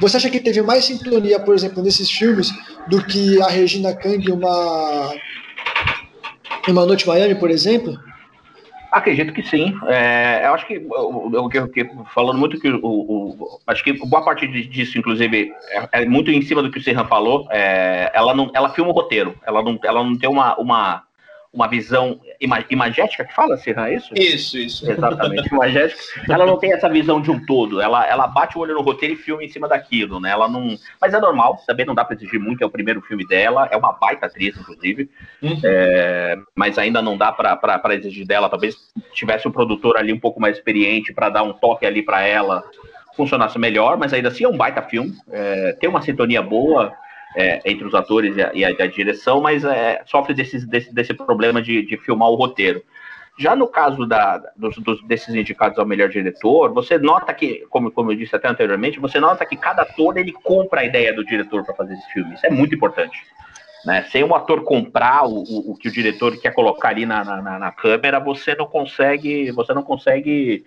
Você acha que teve mais sintonia, por exemplo, nesses filmes do que a Regina Kang uma. Uma Noite Miami, por exemplo? Acredito que sim. É, eu acho que, eu, eu, eu, falando muito que o, o, acho que boa parte disso, inclusive, é, é, muito em cima do que o Serran falou. É, ela não, ela filma o roteiro. Ela não, ela não tem uma, uma uma visão ima imagética que fala, Serra, é isso? Isso, isso. Exatamente, imagética. Ela não tem essa visão de um todo, ela, ela bate o olho no roteiro e filma em cima daquilo, né? Ela não. Mas é normal, também não dá para exigir muito, é o primeiro filme dela, é uma baita atriz, inclusive. Uhum. É, mas ainda não dá para exigir dela. Talvez tivesse um produtor ali um pouco mais experiente para dar um toque ali para ela funcionasse melhor, mas ainda assim é um baita filme. É, tem uma sintonia boa é, entre os atores e a, e a, direção, mas é, sofre desse, desse, desse problema de, de, filmar o roteiro. Já no caso da, dos, dos, desses indicados ao melhor diretor, você nota que, como, como eu disse até anteriormente, você nota que cada ator ele compra a ideia do diretor para fazer esse filme. Isso é muito importante. Né? Sem o ator comprar o, o, o que o diretor quer colocar ali na, na, na, câmera, você não consegue, você não consegue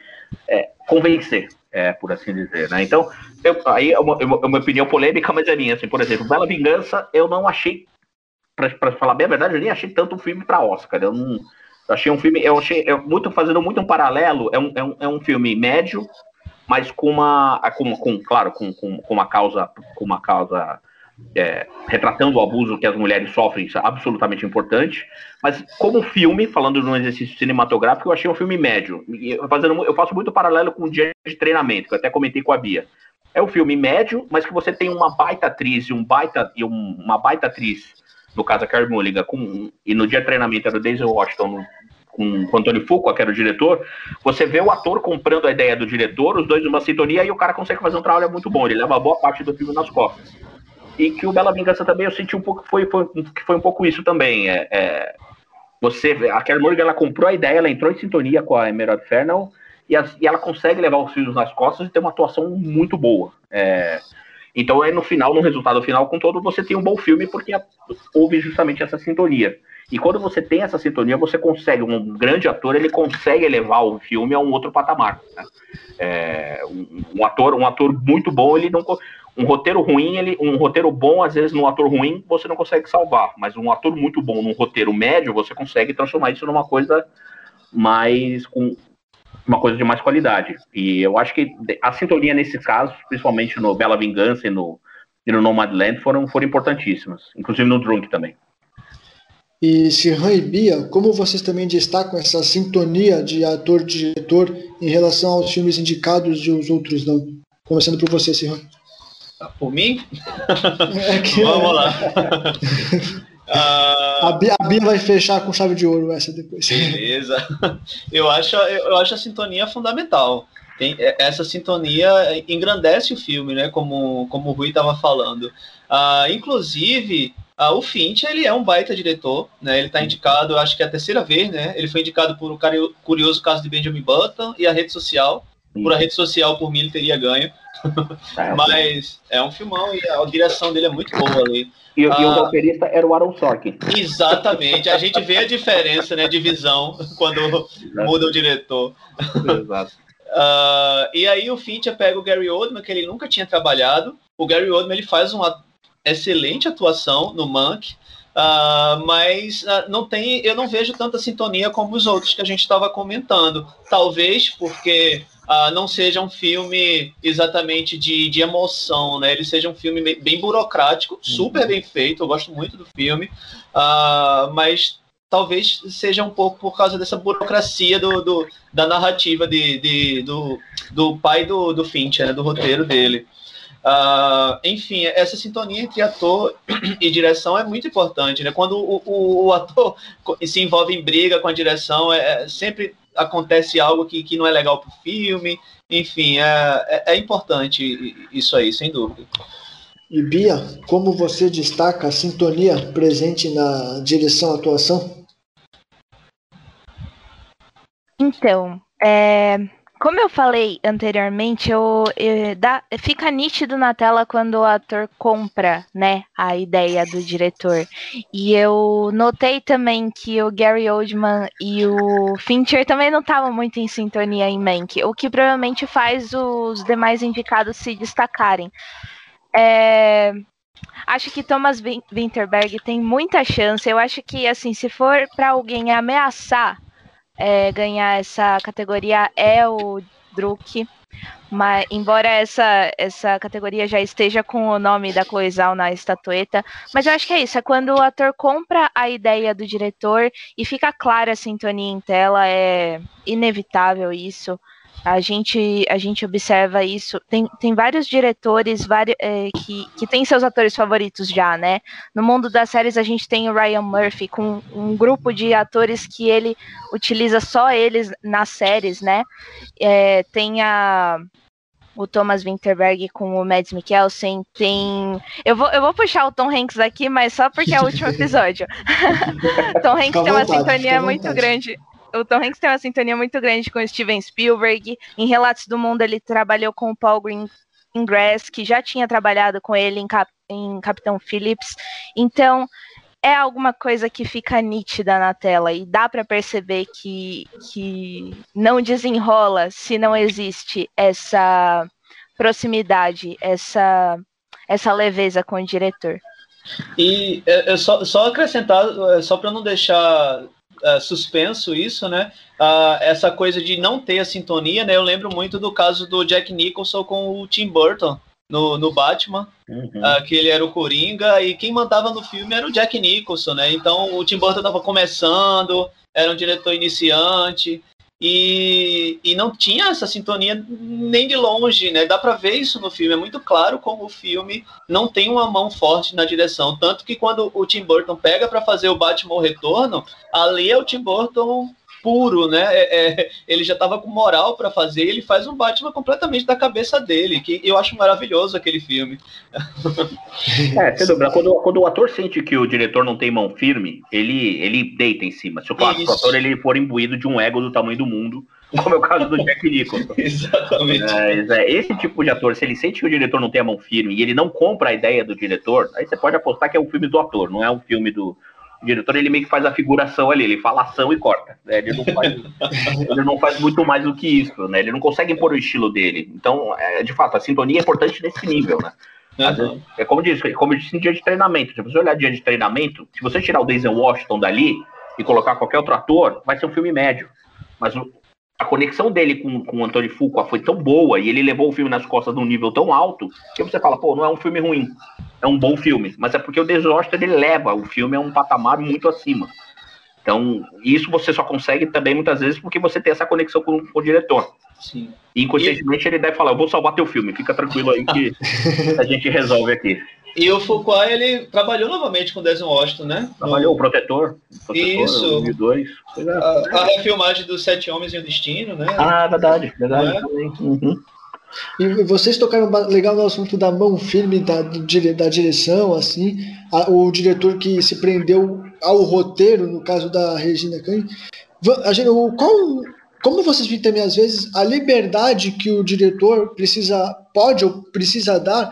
é, convencer é, por assim dizer, né? Então, eu, aí é uma, é uma, opinião polêmica, mas é minha, assim, por exemplo, Bela Vingança, eu não achei, para falar bem a verdade, eu nem achei tanto um filme para Oscar, eu não, eu achei um filme, eu achei, eu, muito, fazendo muito um paralelo, é um, é um, é um filme médio, mas com uma, com, com claro, com, com, com uma causa, com uma causa é, retratando o abuso que as mulheres sofrem, isso é absolutamente importante. Mas como filme, falando de um exercício cinematográfico, eu achei um filme médio. Eu, fazendo, eu faço muito paralelo com o dia de treinamento, que eu até comentei com a Bia. É um filme médio, mas que você tem uma baita atriz e um baita e um, uma baita atriz, no caso a Carrie Mulligan, com, e no dia de treinamento era o Denzel Washington com, com o Antônio Fuqua, que era o diretor, você vê o ator comprando a ideia do diretor, os dois numa sintonia, e o cara consegue fazer um trabalho muito bom. Ele leva boa parte do filme nas costas e que o Bela Vingança também eu senti um pouco que foi, foi, que foi um pouco isso também. É, é, você, a Kelly Morgan ela comprou a ideia, ela entrou em sintonia com a Emerald Fernal e, as, e ela consegue levar os filhos nas costas e ter uma atuação muito boa. É, então, aí no final, no resultado final, com todo, você tem um bom filme porque houve justamente essa sintonia. E quando você tem essa sintonia, você consegue, um grande ator, ele consegue elevar o filme a um outro patamar. Né? É, um, um, ator, um ator muito bom, ele não um roteiro ruim, ele, um roteiro bom, às vezes, num ator ruim, você não consegue salvar. Mas um ator muito bom num roteiro médio, você consegue transformar isso numa coisa mais com uma coisa de mais qualidade. E eu acho que a sintonia nesse caso, principalmente no Bela Vingança e no, e no Nomadland, foram, foram importantíssimas. Inclusive no Drunk também. E Sirhan e Bia, como vocês também destacam essa sintonia de ator-diretor em relação aos filmes indicados e os outros não? Começando por você, Sirhan. Por mim? É (laughs) que... Vamos lá. Uh... (laughs) A, Bia, a, Bia, vai fechar com chave de ouro essa depois. Beleza. Eu acho, eu acho a sintonia fundamental. Tem, é, essa sintonia engrandece o filme, né? Como, como o Rui estava falando. Uh, inclusive, uh, o Finch ele é um baita diretor, né? Ele está indicado, acho que é a terceira vez, né? Ele foi indicado por o curioso caso de Benjamin Button e a rede social. Por a rede social, por mim, ele teria ganho. É, Mas é um filmão e a direção dele é muito boa ali. E, ah, e o ah, roteirista era o Aaron Sorkin. Exatamente. A gente vê a diferença né, de visão (laughs) quando Exato. muda o diretor. Exato. Uh, (laughs) e aí o Fincher pega o Gary Oldman, que ele nunca tinha trabalhado. O Gary Oldman ele faz uma excelente atuação no Monk, uh, mas uh, não tem, eu não vejo tanta sintonia como os outros que a gente estava comentando. Talvez porque uh, não seja um filme exatamente de, de emoção, né? Ele seja um filme bem burocrático, uhum. super bem feito, eu gosto muito do filme, uh, mas talvez seja um pouco por causa dessa burocracia do, do da narrativa de, de, do, do pai do, do Fincher, né? do roteiro dele. Uh, enfim, essa sintonia entre ator (clears throat) e direção é muito importante, né? Quando o, o, o ator se envolve em briga com a direção, é, é sempre acontece algo que, que não é legal para o filme. Enfim, é, é, é importante isso aí, sem dúvida. E Bia, como você destaca a sintonia presente na direção atuação? Então, é, como eu falei anteriormente, eu, eu, dá, fica nítido na tela quando o ator compra, né, a ideia do diretor. E eu notei também que o Gary Oldman e o Fincher também não estavam muito em sintonia em Mank, o que provavelmente faz os demais indicados se destacarem. É, acho que Thomas Winterberg tem muita chance. Eu acho que, assim, se for para alguém ameaçar é, ganhar essa categoria é o Druk. Mas, embora essa, essa categoria já esteja com o nome da Cloizal na estatueta, mas eu acho que é isso, é quando o ator compra a ideia do diretor e fica clara a sintonia em tela, é inevitável isso. A gente, a gente observa isso. Tem, tem vários diretores vários, é, que, que têm seus atores favoritos já, né? No mundo das séries, a gente tem o Ryan Murphy com um grupo de atores que ele utiliza só eles nas séries, né? É, tem a, o Thomas Winterberg com o Mads Mikkelsen, tem... Eu vou, eu vou puxar o Tom Hanks aqui, mas só porque é o último (laughs) episódio. (laughs) Tom Hanks tem uma sintonia muito grande o Tom Hanks tem uma sintonia muito grande com o Steven Spielberg. Em Relatos do Mundo, ele trabalhou com o Paul Greengrass, que já tinha trabalhado com ele em, Cap em Capitão Phillips. Então, é alguma coisa que fica nítida na tela e dá para perceber que, que não desenrola se não existe essa proximidade, essa, essa leveza com o diretor. E é, é só, só acrescentar, é, só para não deixar uh, suspenso isso, né? Uh, essa coisa de não ter a sintonia, né? Eu lembro muito do caso do Jack Nicholson com o Tim Burton no, no Batman, uhum. uh, que ele era o Coringa, e quem mandava no filme era o Jack Nicholson, né? Então o Tim Burton estava começando, era um diretor iniciante, e, e não tinha essa sintonia nem de longe, né? Dá para ver isso no filme, é muito claro como o filme não tem uma mão forte na direção, tanto que quando o Tim Burton pega para fazer o Batman Retorno, ali é o Tim Burton puro, né? É, é, ele já estava com moral para fazer, ele faz um Batman completamente da cabeça dele, que eu acho maravilhoso aquele filme. É, sem dúvida. Quando, quando o ator sente que o diretor não tem mão firme, ele, ele deita em cima. Se o, o ator ele for imbuído de um ego do tamanho do mundo, como é o caso do Jack Nicholson. (laughs) Exatamente. É, esse tipo de ator, se ele sente que o diretor não tem a mão firme e ele não compra a ideia do diretor, aí você pode apostar que é um filme do ator, não é um filme do, o diretor ele meio que faz a figuração ali, ele fala ação e corta. Né? Ele, não faz, (laughs) ele não faz muito mais do que isso, né? Ele não consegue impor o estilo dele. Então, é, de fato, a sintonia é importante nesse nível, né? É como diz, é como eu disse em dia de treinamento. Se você olhar dia de treinamento, se você tirar o Denzel Washington dali e colocar qualquer outro ator, vai ser um filme médio. Mas o, a conexão dele com, com o Antônio Fuqua foi tão boa e ele levou o filme nas costas de um nível tão alto que você fala, pô, não é um filme ruim é um bom filme, mas é porque o Desastre ele leva o filme a um patamar muito acima. Então, isso você só consegue também muitas vezes porque você tem essa conexão com, com o diretor. Sim. E inconscientemente e... ele deve falar: Eu vou salvar teu filme, fica tranquilo aí que (laughs) a gente resolve aqui. E o Foucault, ele trabalhou novamente com o Denzel Washington, né? Trabalhou, o Protetor. Protetor Isso. 2002. A, a refilmagem dos Sete Homens e o Destino, né? Ah, verdade, verdade. É? Uhum. E vocês tocaram legal no assunto da mão firme da, da direção, assim, a, o diretor que se prendeu ao roteiro, no caso da Regina Kang. A gente, o, qual, como vocês viram também, às vezes, a liberdade que o diretor precisa, pode ou precisa dar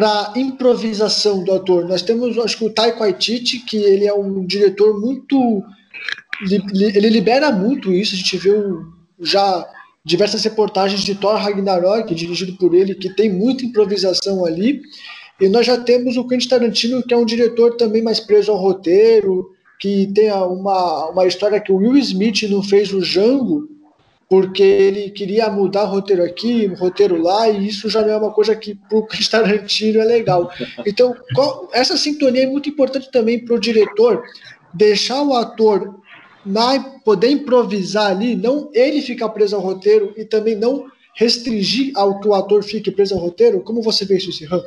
para improvisação do ator. Nós temos, acho que o Taika Waititi, que ele é um diretor muito... Ele libera muito isso, a gente o, já diversas reportagens de Thor Ragnarok, dirigido por ele, que tem muita improvisação ali. E nós já temos o Quentin Tarantino, que é um diretor também mais preso ao roteiro, que tem uma, uma história que o Will Smith não fez o Django, porque ele queria mudar roteiro aqui, roteiro lá, e isso já não é uma coisa que para o (laughs) Tarantino é legal. Então, qual, essa sintonia é muito importante também para o diretor deixar o ator na, poder improvisar ali, não ele ficar preso ao roteiro e também não restringir ao que o ator fique preso ao roteiro? Como você vê isso, Sirhan?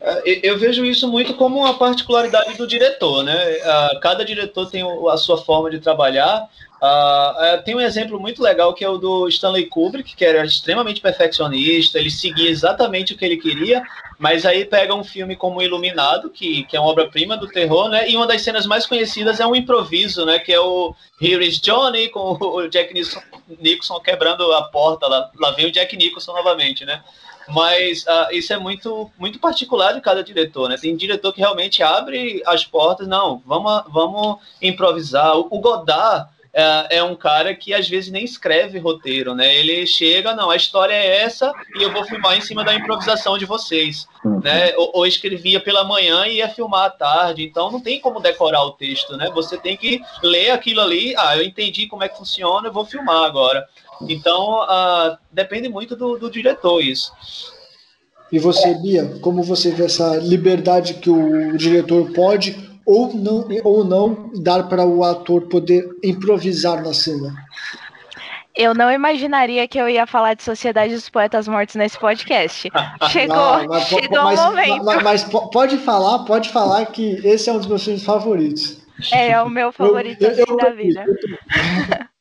É, eu vejo isso muito como uma particularidade do diretor, né? Cada diretor tem a sua forma de trabalhar. tem um exemplo muito legal que é o do Stanley Kubrick, que era extremamente perfeccionista, ele seguia exatamente o que ele queria, mas aí pega um filme como Iluminado, que, que é uma obra-prima do terror, né? E uma das cenas mais conhecidas é um improviso, né? Que é o Here is Johnny com o Jack Nicholson quebrando a porta, lá, lá vem o Jack Nicholson novamente, né? Mas uh, isso é muito, muito particular de cada diretor, né? Tem diretor que realmente abre as portas, não, vamos, vamos improvisar. O Godard é, é, um cara que às vezes nem escreve roteiro, né? Ele chega, não, a história é essa e eu vou filmar em cima da improvisação de vocês, uhum. né? Ou, ou, escrevia pela manhã e ia filmar à tarde, então não tem como decorar o texto, né? Você tem que ler aquilo ali, ah, eu entendi como é que funciona, eu vou filmar agora. Então, uh, depende muito do, do diretor isso. E você, Bia, como você vê essa liberdade que o diretor pode ou não, ou não dar para o ator poder improvisar na cena? Eu não imaginaria que eu ia falar de Sociedade dos Poetas Mortos nesse podcast. (laughs) Chegou, não, mas, chegou o momento. Mas, mas, pode falar, pode falar que esse é um dos meus filmes favoritos. É, é o meu favorito eu, eu, eu, da vida. (laughs)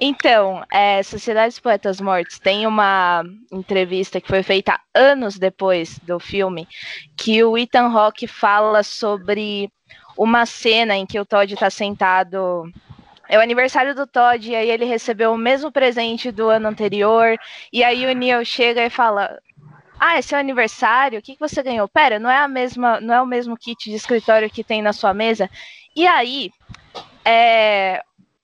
Então, é, Sociedade dos Poetas Mortos tem uma entrevista que foi feita anos depois do filme, que o Ethan Hawke fala sobre uma cena em que o Todd está sentado. É o aniversário do Todd, e aí ele recebeu o mesmo presente do ano anterior, e aí o Neil chega e fala: ah, é seu aniversário? O que, que você ganhou? Pera, não é a mesma, não é o mesmo kit de escritório que tem na sua mesa? E aí, é,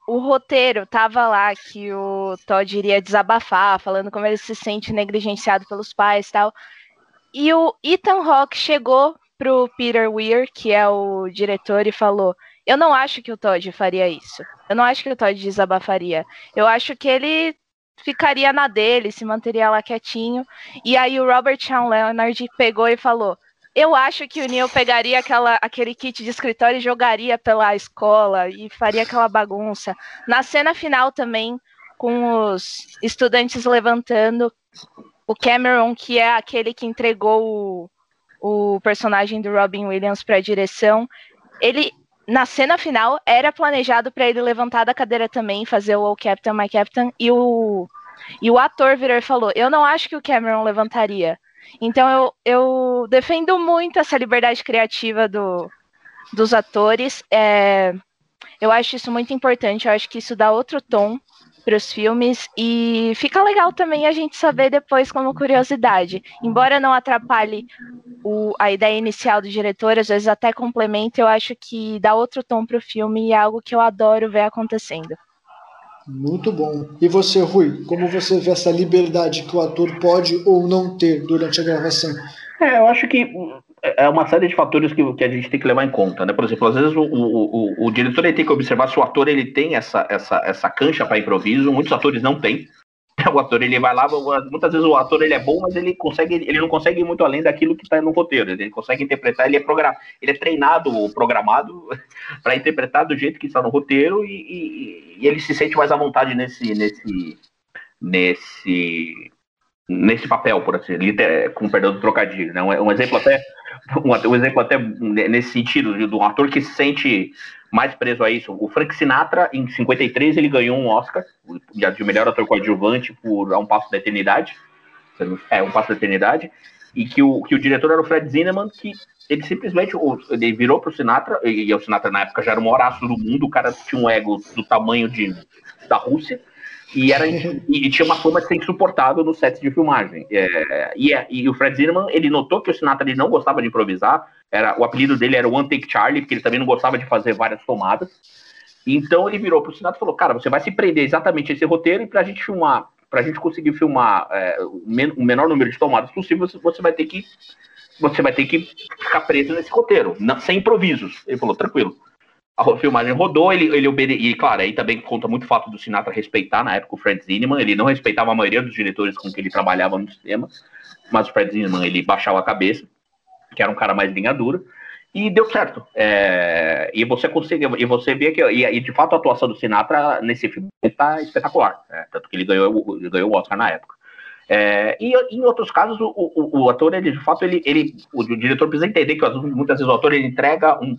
o roteiro tava lá que o Todd iria desabafar, falando como ele se sente negligenciado pelos pais e tal. E o Ethan Hawke chegou pro Peter Weir, que é o diretor, e falou: Eu não acho que o Todd faria isso. Eu não acho que o Todd desabafaria. Eu acho que ele ficaria na dele, se manteria lá quietinho. E aí o Robert Sean Leonard pegou e falou: eu acho que o Neil pegaria aquela, aquele kit de escritório e jogaria pela escola e faria aquela bagunça. Na cena final também, com os estudantes levantando, o Cameron, que é aquele que entregou o, o personagem do Robin Williams para a direção, ele na cena final era planejado para ele levantar da cadeira também, fazer o Oh Captain, My Captain, e o, e o ator virou e falou: Eu não acho que o Cameron levantaria. Então eu, eu defendo muito essa liberdade criativa do, dos atores. É, eu acho isso muito importante, eu acho que isso dá outro tom para os filmes e fica legal também a gente saber depois como curiosidade. Embora não atrapalhe o, a ideia inicial do diretor, às vezes até complementa, eu acho que dá outro tom para o filme e é algo que eu adoro ver acontecendo. Muito bom. E você, Rui, como você vê essa liberdade que o ator pode ou não ter durante a gravação? É, eu acho que é uma série de fatores que, que a gente tem que levar em conta, né? Por exemplo, às vezes o, o, o, o diretor ele tem que observar se o ator ele tem essa, essa, essa cancha para improviso, muitos atores não têm. (laughs) o ator ele vai lá, muitas vezes o ator ele é bom, mas ele consegue, ele não consegue ir muito além daquilo que está no roteiro. Ele consegue interpretar, ele é program, ele é treinado, programado (laughs) para interpretar do jeito que está no roteiro e, e, e, ele se sente mais à vontade nesse nesse nesse nesse papel, por assim, com perdão do trocadilho, né? Um, um exemplo até um, exemplo até nesse sentido de um ator que se sente mais preso a isso. O Frank Sinatra, em 53, ele ganhou um Oscar de melhor ator coadjuvante por A Um Passo da Eternidade. É, Um Passo da Eternidade. E que o, que o diretor era o Fred Zinnemann, que ele simplesmente ele virou pro Sinatra, e, e o Sinatra na época já era o maior aço do mundo, o cara tinha um ego do tamanho de, da Rússia, e, era, e, tinha uma fama de ser insuportável no set de filmagem. É, e, é, e, o Fred Zinnemann, ele notou que o Sinatra ele não gostava de improvisar, era, o apelido dele era One Take Charlie, porque ele também não gostava de fazer várias tomadas. Então ele virou pro Sinatra e falou, cara, você vai se prender exatamente a esse roteiro e pra gente filmar, pra gente conseguir filmar é, o, men o menor número de tomadas possível, você vai ter que você vai ter que ficar preso nesse roteiro, sem improvisos. Ele falou, tranquilo a filmagem rodou, ele, ele obede... e claro, aí também conta muito o fato do Sinatra respeitar na época o Fred Zinnemann, ele não respeitava a maioria dos diretores com que ele trabalhava no cinema, mas o Fred Zinnemann ele baixava a cabeça, que era um cara mais linha dura, e deu certo. É... e você conseguiu, e você vê que, e, e, de fato a atuação do Sinatra nesse filme está espetacular, é, tanto que ele ganhou, ele ganhou o Oscar na época. É, e em outros casos, o, o, o, ator, ele, de fato, ele, ele, o, o diretor precisa entender que muitas vezes o ator ele entrega um,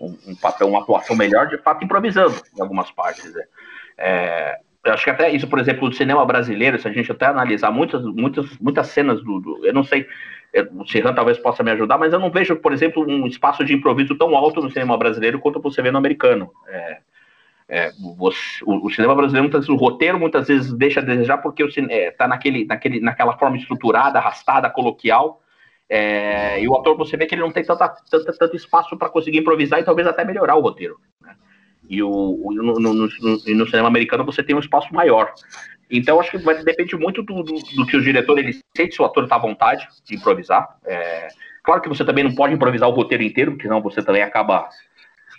um, papel, uma atuação melhor, de fato, improvisando em algumas partes. Né? É, eu acho que até isso, por exemplo, do cinema brasileiro, se a gente até analisar muitas, muitas, muitas cenas do, do eu não sei, o Serran talvez possa me ajudar, mas eu não vejo, por exemplo, um espaço de improviso tão alto no cinema brasileiro quanto você vê no americano. É, é, você, o, o, cinema brasileiro, muitas, o roteiro muitas vezes deixa a desejar porque está é, tá naquele, naquele, naquela forma estruturada, arrastada, coloquial, é, e o ator você vê que ele não tem tanta, tanta tanto espaço para conseguir improvisar e talvez até melhorar o roteiro. Né? E o, o no, no, no, no, cinema americano você tem um espaço maior. Então, acho que vai, depende muito do, do, do, que o diretor ele sente, se o ator está à vontade de improvisar. É, claro que você também não pode improvisar o roteiro inteiro, porque senão você também acaba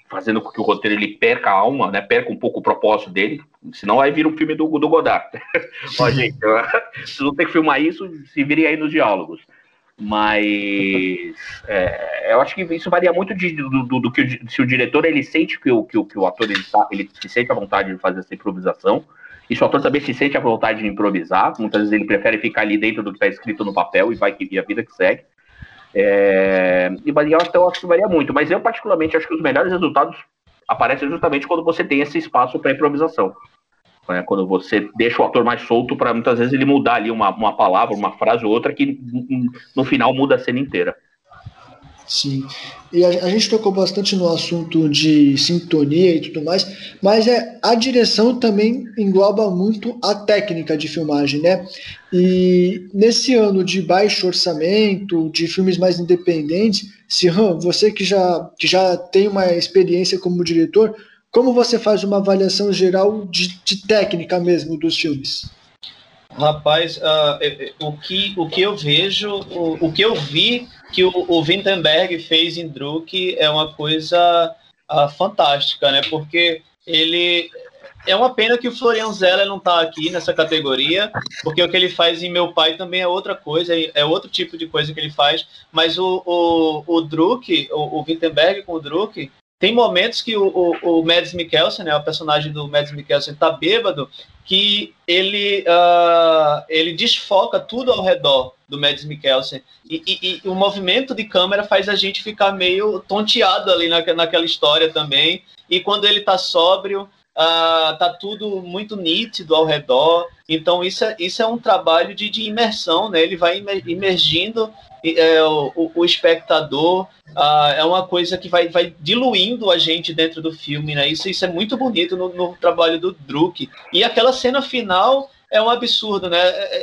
fazendo com que o roteiro ele perca a alma, né? Perca um pouco o propósito dele, senão aí vira um filme do, do Godard. (laughs) Ó, gente, (laughs) tem que filmar isso, se virem aí nos diálogos. Mas é, eu acho que isso varia muito de, do, do, do, que se o diretor ele sente que o, que o, que o ator ele, tá, ele se sente à vontade de fazer essa improvisação. E se o ator também se sente à vontade de improvisar, muitas vezes ele prefere ficar ali dentro do que está escrito no papel e vai que a vida que segue. É, e varia, eu acho que varia muito, mas eu particularmente acho que os melhores resultados aparecem justamente quando você tem esse espaço para improvisação. Né? Quando você deixa o ator mais solto para muitas vezes ele mudar ali uma, uma palavra, uma frase ou outra que no final muda a cena inteira. Sim. E a, a, gente tocou bastante no assunto de sintonia e tudo mais, mas é a direção também engloba muito a técnica de filmagem, né? E nesse ano de baixo orçamento, de filmes mais independentes, Sirhan, você que já, que já tem uma experiência como diretor, como você faz uma avaliação geral de, de técnica mesmo dos filmes? Rapaz, uh, o, que, o que eu vejo, o, o que eu vi que o, o Wittenberg fez em Druk é uma coisa uh, fantástica, né? Porque ele é uma pena que o Florian Zeller não está aqui nessa categoria, porque o que ele faz em Meu Pai também é outra coisa, é outro tipo de coisa que ele faz. Mas o, o, o Druk, o, o Wittenberg com o Druk, tem momentos que o, o, o Mads Mikkelsen, né, o personagem do Mads Mikkelsen, tá bêbado, que ele, uh, ele desfoca tudo ao redor do Mads Mikkelsen. E, e, e, o movimento de câmera faz a gente ficar meio tonteado ali na, naquela história também. E quando ele tá sóbrio, uh, tá tudo muito nítido ao redor. Então isso é, isso é um trabalho de, de imersão, né? Ele vai imergindo é, o, o, espectador uh, é uma coisa que vai, vai diluindo a gente dentro do filme, né? Isso, isso é muito bonito no, no trabalho do Druk. E aquela cena final é um absurdo, né?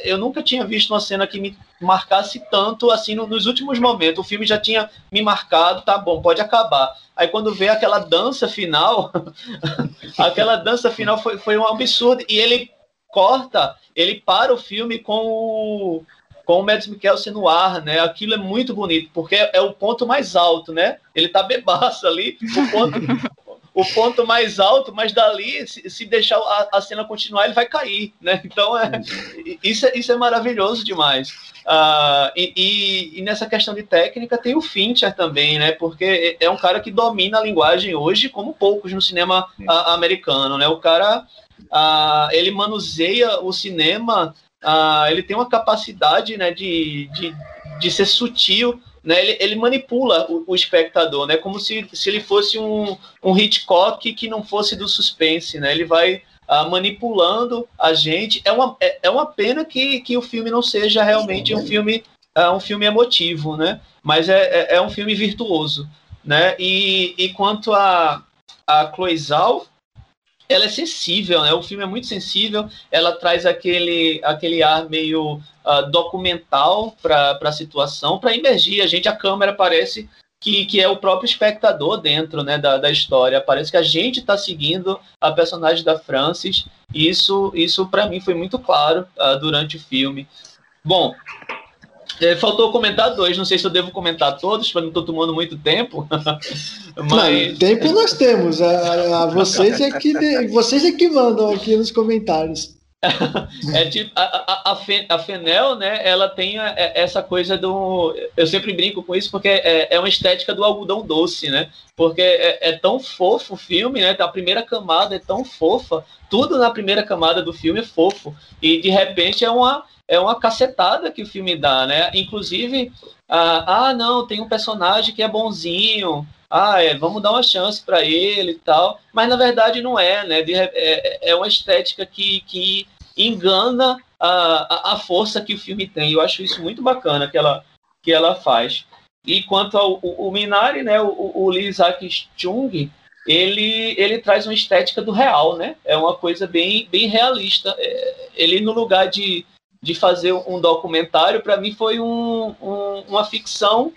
Eu nunca tinha visto uma cena que me marcasse tanto assim no, nos últimos momentos. O filme já tinha me marcado, tá bom, pode acabar. Aí quando vê aquela dança final, (laughs) aquela dança final foi, foi um absurdo. E ele corta, ele para o filme com o com o Mads Mikkelsen no ar, né? Aquilo é muito bonito, porque é, o ponto mais alto, né? Ele tá bebaço ali, o ponto, o ponto mais alto, mas dali, se, se deixar a, a, cena continuar, ele vai cair, né? Então, é, isso, é, isso é maravilhoso demais. Uh, e, e, e, nessa questão de técnica tem o Fincher também, né? Porque é, é um cara que domina a linguagem hoje como poucos no cinema uh, americano, né? O cara, uh, ele manuseia o cinema ah, ele tem uma capacidade né, de, de, de ser sutil, né, ele, ele manipula o, o, espectador, né, como se, se ele fosse um, um Hitchcock que não fosse do suspense, né, ele vai ah, manipulando a gente. É uma, é, é uma pena que, que o filme não seja realmente um filme, ah, um filme emotivo, né, mas é, é, é um filme virtuoso. Né? E, e quanto a, a Cloizal, ela é sensível, né? O filme é muito sensível, ela traz aquele, aquele ar meio uh, documental para a situação, para emergir. A gente, a câmera parece que, que é o próprio espectador dentro né, da, da história. Parece que a gente está seguindo a personagem da Frances. E isso, isso para mim, foi muito claro uh, durante o filme. Bom, é, faltou comentar dois, não sei se eu devo comentar todos, para não estou tomando muito tempo. (laughs) Mas... Não, tempo nós temos. A, a, vocês, é que, vocês é que mandam aqui nos comentários. é tipo, a, a, a, Fenel, né, ela tem essa coisa do. Eu sempre brinco com isso porque é, é uma estética do algodão doce, né? Porque é, é, tão fofo o filme, né? A primeira camada é tão fofa, tudo na primeira camada do filme é fofo. E de repente é uma, é uma cacetada que o filme dá, né? Inclusive, ah, ah não, tem um personagem que é bonzinho, ah, é, vamos dar uma chance para ele e tal, mas na verdade não é, né? De, é, é uma estética que, que engana a, a força que o filme tem. Eu acho isso muito bacana que ela, que ela faz. E quanto ao o, o Minari, né, o, o Lee Isaac Chung, ele, ele traz uma estética do real, né? É uma coisa bem, bem realista. É, ele, no lugar de, de fazer um documentário, para mim foi um, um, uma ficção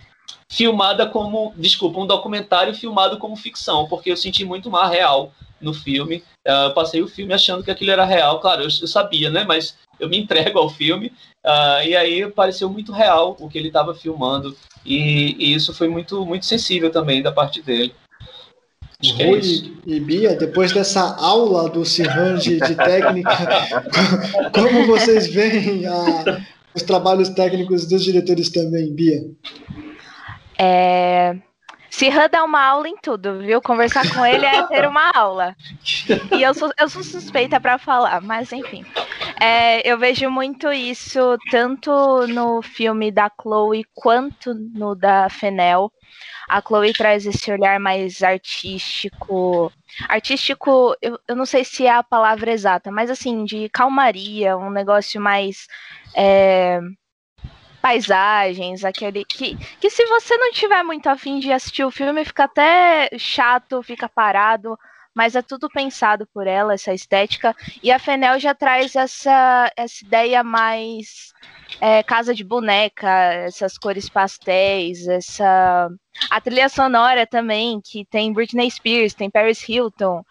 filmada como, desculpa, um documentário filmado como ficção, porque eu senti muito mais real no filme. Uh, passei o filme achando que aquilo era real, claro, eu, eu sabia, né? Mas eu me entrego ao filme uh, e aí pareceu muito real o que ele estava filmando e, e, isso foi muito muito sensível também da parte dele. É Rui é e Bia, depois dessa aula do Sirhan de, de técnica, (laughs) como vocês veem a, os trabalhos técnicos dos diretores também, Bia? É... Sirhan dá uma aula em tudo, viu? Conversar com ele é ter uma aula. E eu sou, eu sou suspeita para falar, mas enfim. É, eu vejo muito isso tanto no filme da Chloe quanto no da Fenel. A Chloe traz esse olhar mais artístico. Artístico, eu, eu não sei se é a palavra exata, mas assim, de calmaria, um negócio mais. É, paisagens, aquele que, que se você não tiver muito afim de assistir o filme, fica até chato, fica parado, mas é tudo pensado por ela, essa estética. E a Fenel já traz essa, essa ideia mais é, casa de boneca, essas cores pastéis, essa a trilha sonora também, que tem Britney Spears, tem Paris Hilton,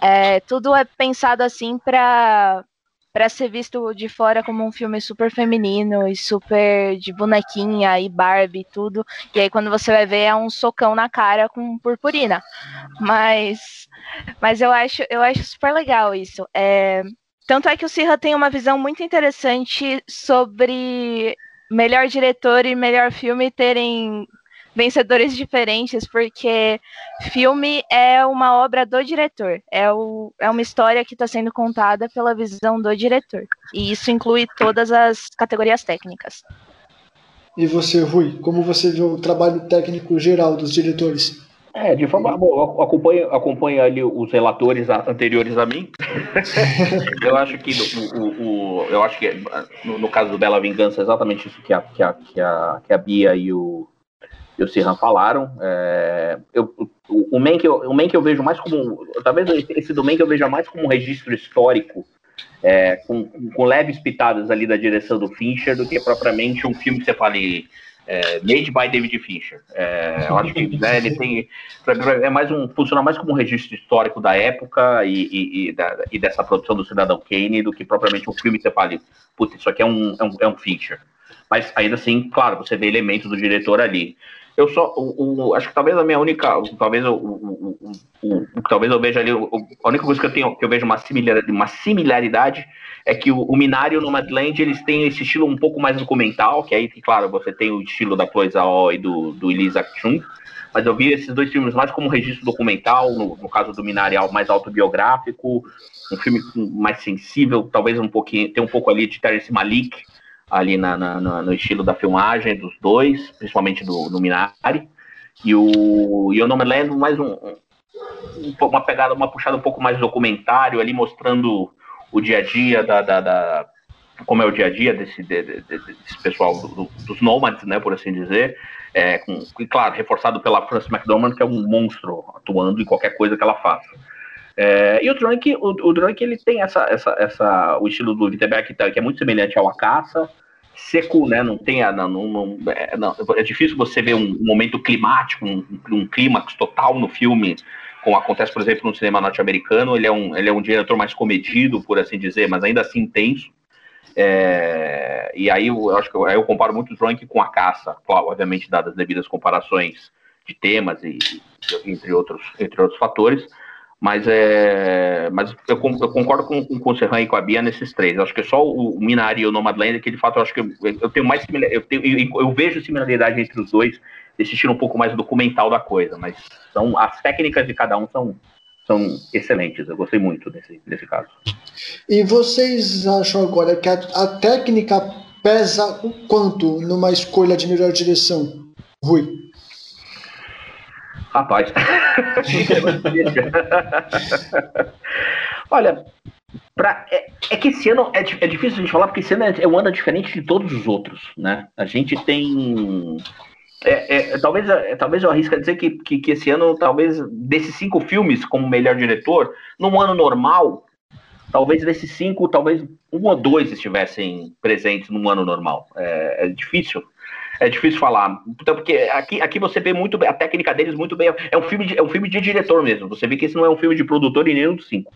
é, tudo é pensado assim para para ser visto de fora como um filme super feminino e super de bonequinha e Barbie e tudo. E aí quando você vai ver é um socão na cara com purpurina. Mas mas eu acho eu acho super legal isso. É, tanto é que o Sirra tem uma visão muito interessante sobre melhor diretor e melhor filme terem vencedores diferentes, porque filme é uma obra do diretor, é, o, é uma história que está sendo contada pela visão do diretor. E isso inclui todas as categorias técnicas. E você, Rui, como você viu o trabalho técnico geral dos diretores? É, de forma. Bom, acompanha, acompanha ali os relatores anteriores a mim. (laughs) eu acho que o, o, o, eu acho que no, no, caso do Bela Vingança, é exatamente isso que a, que a, que a, que a Bia e o, e o Sirhan falaram. É, eu, o, o Mank eu, eu vejo mais como. Talvez esse do Mank eu veja mais como um registro histórico, é, com, com, leves pitadas ali da direção do Fincher, do que propriamente um filme que você fale. É, made by David Fincher. É, eu acho que né, ele tem. É mais um. Funciona mais como um registro histórico da época e, e, e, da, e dessa produção do Cidadão Kane do que propriamente um filme que você fale, putz, isso aqui é um, é um, é um Fincher. Mas ainda assim, claro, você vê elementos do diretor ali eu só o, o, acho que talvez a minha única talvez o, o, o talvez eu veja ali a única coisa que eu tenho que eu vejo uma similaridade, uma similaridade é que o, o Minari e o Nomadland eles têm esse estilo um pouco mais documental que aí claro você tem o estilo da Chloe e do do Elisa Chung mas eu vi esses dois filmes mais como registro documental no, no caso do Minari mais autobiográfico um filme mais sensível talvez um pouquinho tem um pouco ali de Terence Malik ali na, na, no estilo da filmagem dos dois, principalmente do, do Minari. E o, e o Nome Land mais um, um, uma pegada, uma puxada um pouco mais documentário ali, mostrando o dia a dia da, da, da como é o dia a dia desse, de, de, desse pessoal do, dos nômades, né, por assim dizer. É, com, e claro, reforçado pela Frances McDormand, que é um monstro atuando em qualquer coisa que ela faça. É, e o Drunk, o, o Drunk ele tem essa, essa, essa, o estilo do Wittenberg que, que é muito semelhante ao Acaça, seco, né? Não tem a, não, não, é, não, é difícil você ver um momento climático, um, um clímax total no filme, como acontece, por exemplo, no cinema norte-americano. Ele é um, ele é um diretor mais comedido, por assim dizer, mas ainda assim intenso. É, e aí eu acho que eu, eu comparo muito o Drunk com a caça, claro, obviamente dadas as devidas comparações de temas e entre outros entre outros fatores Mas, é, mas eu, eu concordo com, com o Serran e com a Bia nesses três. Eu acho que é só o Minari e o Nomadland que, de fato, eu acho que eu, eu tenho mais eu, tenho, eu, eu, vejo similaridade entre os dois, esse estilo um pouco mais documental da coisa. Mas são as técnicas de cada um são, são excelentes. Eu gostei muito desse, desse caso. E vocês acham agora que a, a técnica pesa o quanto numa escolha de melhor direção? Rui. Rapaz. Olha, pra, é, é, que esse ano é, é, difícil a gente falar, porque esse ano é, é um ano diferente de todos os outros, né? A gente tem. É, é, talvez, é, talvez eu arrisque a dizer que, que, que, esse ano, talvez, desses cinco filmes como melhor diretor, num ano normal, talvez desses cinco, talvez um ou dois estivessem presentes num ano normal. É, é difícil é difícil falar. Então, porque aqui, aqui você vê muito bem, a técnica deles muito bem. É um filme de, é um filme de diretor mesmo. Você vê que esse não é um filme de produtor e nem dos cinco.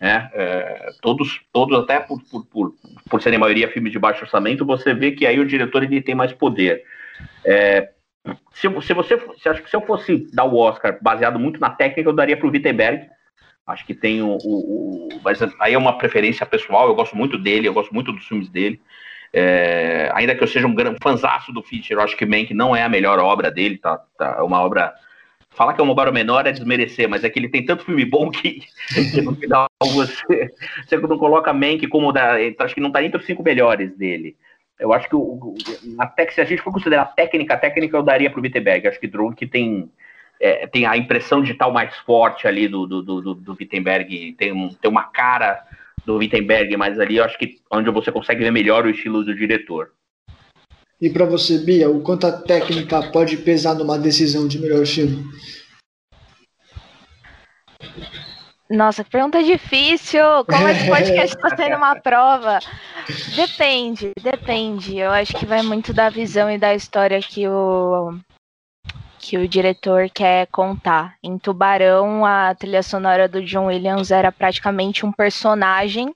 Né? É, todos, todos, até por, por, por, por serem maioria filmes de baixo orçamento, você vê que aí o diretor ele tem mais poder. É, se, se você se acho que se eu fosse dar o Oscar baseado muito na técnica, eu daria para o Wittenberg. Acho que tem o, o, o, Mas aí é uma preferência pessoal, eu gosto muito dele, eu gosto muito dos filmes dele. É, ainda que eu seja um grande fanzaço do Fincher, eu acho que Mank não é a melhor obra dele, tá, tá é uma obra. Falar que é uma obra menor é desmerecer, mas é que ele tem tanto filme bom que, que no final você, você não coloca Mank como da. Acho que não tá entre os cinco melhores dele. Eu acho que o, até que se a gente for considerar técnica, técnica eu daria pro Wittenberg. Acho que Drunk tem, é, tem a impressão digital mais forte ali do, do, do, do Wittenberg, tem, tem uma cara do Wittenberg, mas ali eu acho que onde você consegue ver melhor o estilo do diretor. E para você, Bia, o quanto a técnica pode pesar numa decisão de melhor filme? Nossa, que pergunta difícil! Como esse podcast está sendo uma (laughs) prova? Depende, depende. Eu acho que vai muito da visão e da história que o, que o diretor quer contar. Em Tubarão, a trilha sonora do John Williams era praticamente um personagem.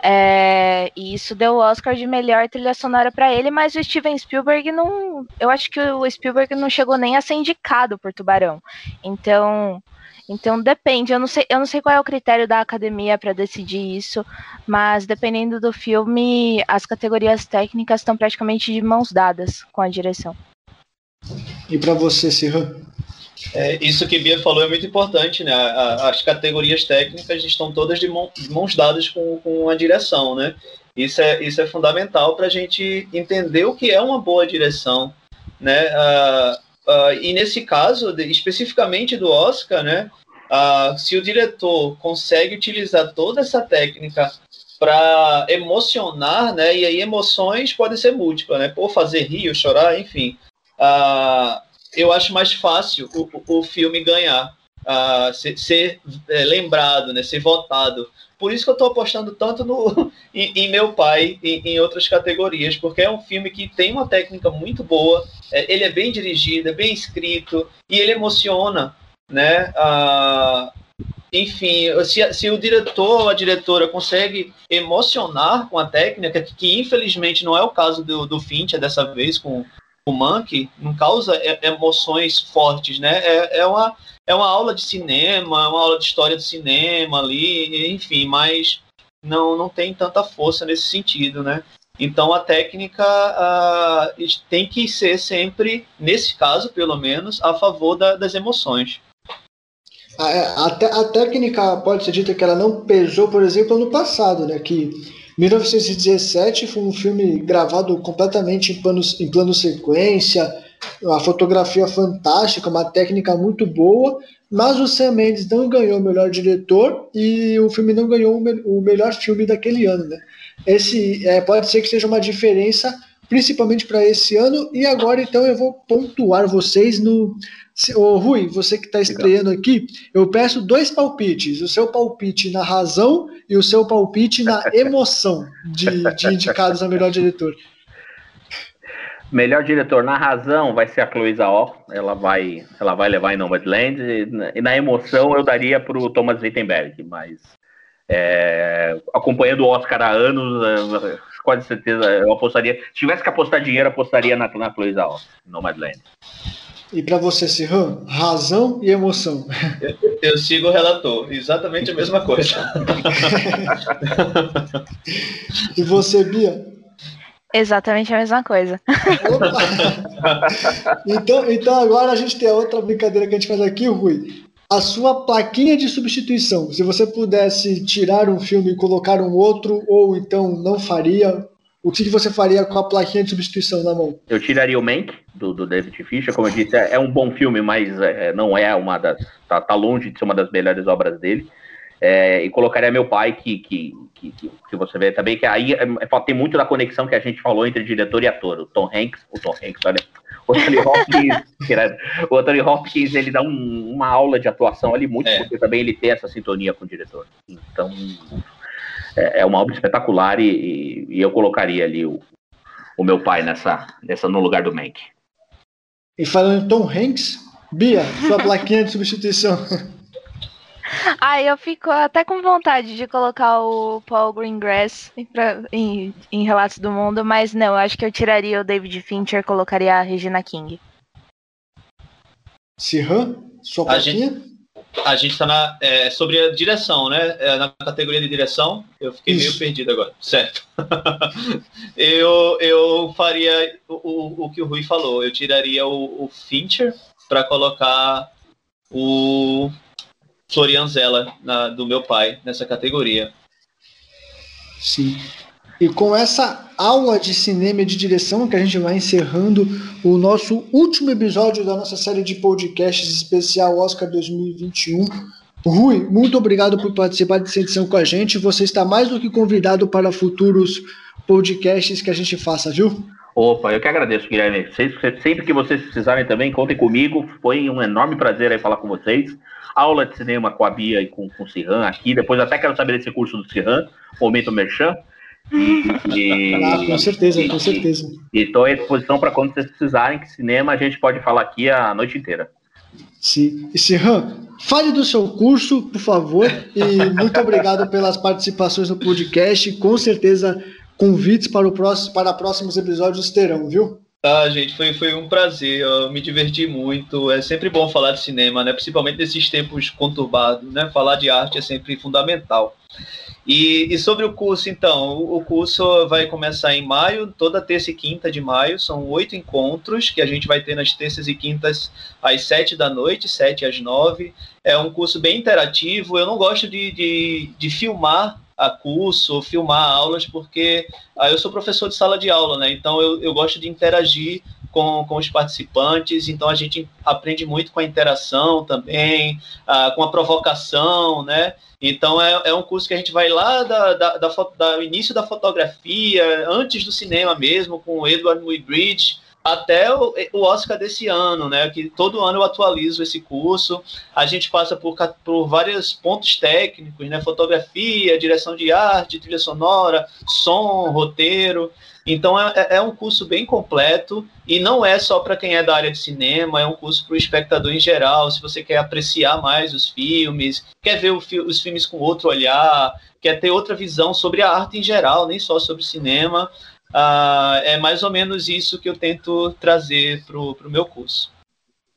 É, e isso deu o Oscar de melhor trilha sonora para ele, mas o Steven Spielberg não. Eu acho que o Spielberg não chegou nem a ser indicado por Tubarão. Então. Então depende, eu não sei, eu não sei qual é o critério da academia para decidir isso, mas dependendo do filme, as categorias técnicas estão praticamente de mãos dadas com a direção. E para você, Sirra? É, isso que Bia falou é muito importante, né? as categorias técnicas estão todas de, mãos dadas com, com a direção, né? Isso é, isso é fundamental para a gente entender o que é uma boa direção, né? Uh, uh, e nesse caso, especificamente do Oscar, né? Uh, se o diretor consegue utilizar toda essa técnica para emocionar, né? E aí emoções podem ser múltiplas, né? Por fazer rir, chorar, enfim uh, eu acho mais fácil o, o filme ganhar, uh, ser, ser é, lembrado, né, ser votado. Por isso que eu estou apostando tanto no, (laughs) em, em meu pai e em, em outras categorias, porque é um filme que tem uma técnica muito boa, é, ele é bem dirigido, é bem escrito e ele emociona, né? Uh, enfim, se, se, o diretor ou a diretora consegue emocionar com a técnica, que, que infelizmente não é o caso do, do Fincher dessa vez com, o Monkey não causa emoções fortes, né? É, é, uma, é uma aula de cinema, é uma aula de história do cinema ali, enfim, mas não, não tem tanta força nesse sentido, né? Então a técnica tem que ser sempre, nesse caso pelo menos, a favor da, das emoções. A, é, a, a, técnica pode ser dita que ela não pesou, por exemplo, ano passado, né? Que 1917 foi um filme gravado completamente em em plano sequência, a fotografia fantástica, uma técnica muito boa, mas o Sam Mendes não ganhou o melhor diretor e o filme não ganhou o melhor filme daquele ano. Né? Esse é, pode ser que seja uma diferença, principalmente para esse ano. E agora, então, eu vou pontuar vocês no Ô, Rui, você que está estreando aqui, eu peço dois palpites: o seu palpite na razão e o seu palpite na (laughs) emoção de, de indicados a melhor diretor. Melhor diretor na razão vai ser a Chloe Zhao, ela vai, ela vai levar em Nomadland, e na emoção eu daria para o Thomas Wittenberg, mas é, acompanhando o Oscar há anos, é, quase certeza eu apostaria, se tivesse que apostar dinheiro, apostaria na, na Chloe Zhao, Nomadland. E para você, Sirran, razão e emoção. Eu, eu, sigo o relator, exatamente a mesma coisa. e você, Bia? Exatamente a mesma coisa. então, então agora a gente tem a outra brincadeira que a gente faz aqui, Rui. A sua plaquinha de substituição. Se você pudesse tirar um filme e colocar um outro, ou então não faria, o que você faria com a plaquinha de substituição na mão? Eu tiraria o Mank, do, do David Fincher. Como eu disse, é, é um bom filme, mas é, não é uma das. Tá, tá, longe de ser uma das melhores obras dele. É, e colocaria meu pai, que, que, que, que, você vê também, que aí é, é, tem muito da conexão que a gente falou entre diretor e ator. O Tom Hanks, o Tom Hanks, olha, o Anthony Hopkins, (laughs) o Anthony Hopkins, ele dá um, uma aula de atuação ali muito, é. porque também ele tem essa sintonia com o diretor. Então, é, é uma obra espetacular e, e, eu colocaria ali o, o meu pai nessa, nessa no lugar do Mank. E falando em Tom Hanks, Bia, sua plaquinha de substituição. (laughs) Ah, eu fico até com vontade de colocar o Paul Greengrass pra, em, em Relatos do Mundo, mas não, acho que eu tiraria o David Fincher e colocaria a Regina King. Sirhan, sua plaquinha? A gente, a gente tá na, é, sobre a direção, né? É, na categoria de direção, eu fiquei Isso. meio perdido agora. Certo. (laughs) eu, eu faria o, o que o Rui falou. Eu tiraria o, o Fincher para colocar o Florian Zella na, do meu pai nessa categoria. Sim. E com essa aula de cinema e de direção que a gente vai encerrando o nosso último episódio da nossa série de podcasts especial Oscar 2021. Rui, muito obrigado por participar dessa edição com a gente. Você está mais do que convidado para futuros podcasts que a gente faça, viu? Opa, eu que agradeço, Guilherme. Sempre que vocês precisarem também, contem comigo. Foi um enorme prazer aí falar com vocês. Aula de cinema com a Bia e com, com o Cirran aqui. Depois até quero saber desse curso do Cirran, Momento Merchan. E, (laughs) ah, com certeza, e, com certeza. E estou à disposição para quando vocês precisarem, que cinema a gente pode falar aqui a noite inteira. Sim. E Sirhan, fale do seu curso, por favor, e muito obrigado pelas participações no podcast. Com certeza, convites para, o próximo, para próximos episódios terão, viu? Ah, gente, foi, foi um prazer, eu me diverti muito. É sempre bom falar de cinema, né? Principalmente nesses tempos conturbados, né? Falar de arte é sempre fundamental. E, e, sobre o curso, então, o, o, curso vai começar em maio, toda terça e quinta de maio, são oito encontros que a gente vai ter nas terças e quintas às sete da noite, sete às nove. É um curso bem interativo, eu não gosto de, de, de filmar a curso ou filmar aulas, porque ah, eu sou professor de sala de aula, né? Então eu, eu gosto de interagir com, com os participantes, então a gente aprende muito com a interação também, ah, com a provocação, né? Então é, é um curso que a gente vai lá da, da, da, da início da fotografia, antes do cinema mesmo, com o Edward Muybridge, até o, o, Oscar desse ano, né? Que todo ano eu atualizo esse curso. A gente passa por, por vários pontos técnicos, né? Fotografia, direção de arte, trilha sonora, som, roteiro. Então é, é, é um curso bem completo e não é só para quem é da área de cinema, é um curso para o espectador em geral. Se você quer apreciar mais os filmes, quer ver fi os filmes com outro olhar, quer ter outra visão sobre a arte em geral, nem só sobre cinema, uh, é mais ou menos isso que eu tento trazer para o meu curso.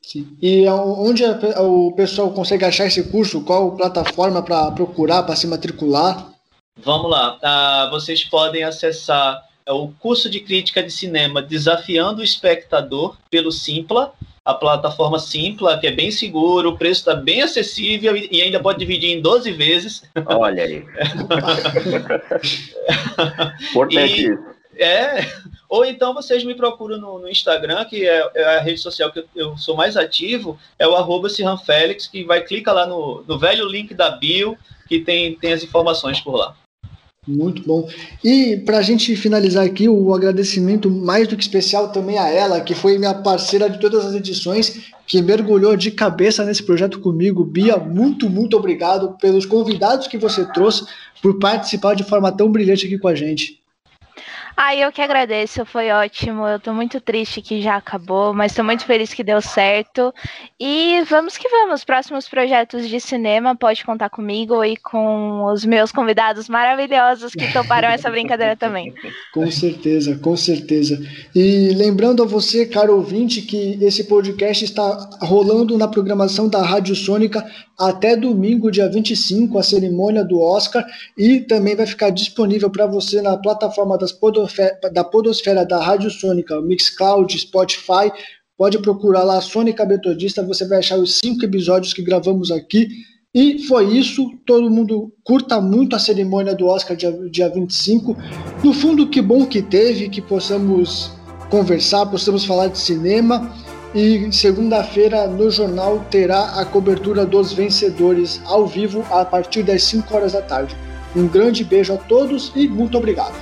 Sim. E onde o pessoal consegue achar esse curso? Qual plataforma para procurar, para se matricular? Vamos lá. Uh, vocês podem acessar é o curso de crítica de cinema Desafiando o Espectador pelo Simpla, a plataforma Simpla, que é bem seguro, o preço está bem acessível e ainda pode dividir em 12 vezes. Olha aí. (laughs) Importante isso. É, (laughs) ou então vocês me procuram no, no Instagram, que é, é, a rede social que eu, eu, sou mais ativo, é o arroba que vai clicar lá no, no velho link da bio, que tem, tem as informações por lá. Muito bom. E para a gente finalizar aqui, o agradecimento mais do que especial também a ela, que foi minha parceira de todas as edições, que mergulhou de cabeça nesse projeto comigo. Bia, muito, muito obrigado pelos convidados que você trouxe, por participar de forma tão brilhante aqui com a gente. Ah, eu que agradeço, foi ótimo. Eu tô muito triste que já acabou, mas tô muito feliz que deu certo. E vamos que vamos. Próximos projetos de cinema, pode contar comigo e com os meus convidados maravilhosos que toparam essa brincadeira também. (laughs) Com certeza, com certeza. E lembrando a você, caro ouvinte, que esse podcast está rolando na programação da Rádio Sônica até domingo, dia 25, a cerimônia do Oscar, e também vai ficar disponível para você na plataforma podosfera, da Podosfera da Rádio Sônica, Mixcloud, Spotify. Pode procurar lá Sônica Metodista, você vai achar os cinco episódios que gravamos aqui. E foi isso. Todo mundo curta muito a cerimônia do Oscar dia, dia 25. No fundo, que bom que teve, que possamos conversar, possamos falar de cinema. E segunda-feira no jornal terá a cobertura dos vencedores ao vivo a partir das 5 horas da tarde. Um grande beijo a todos e muito obrigado.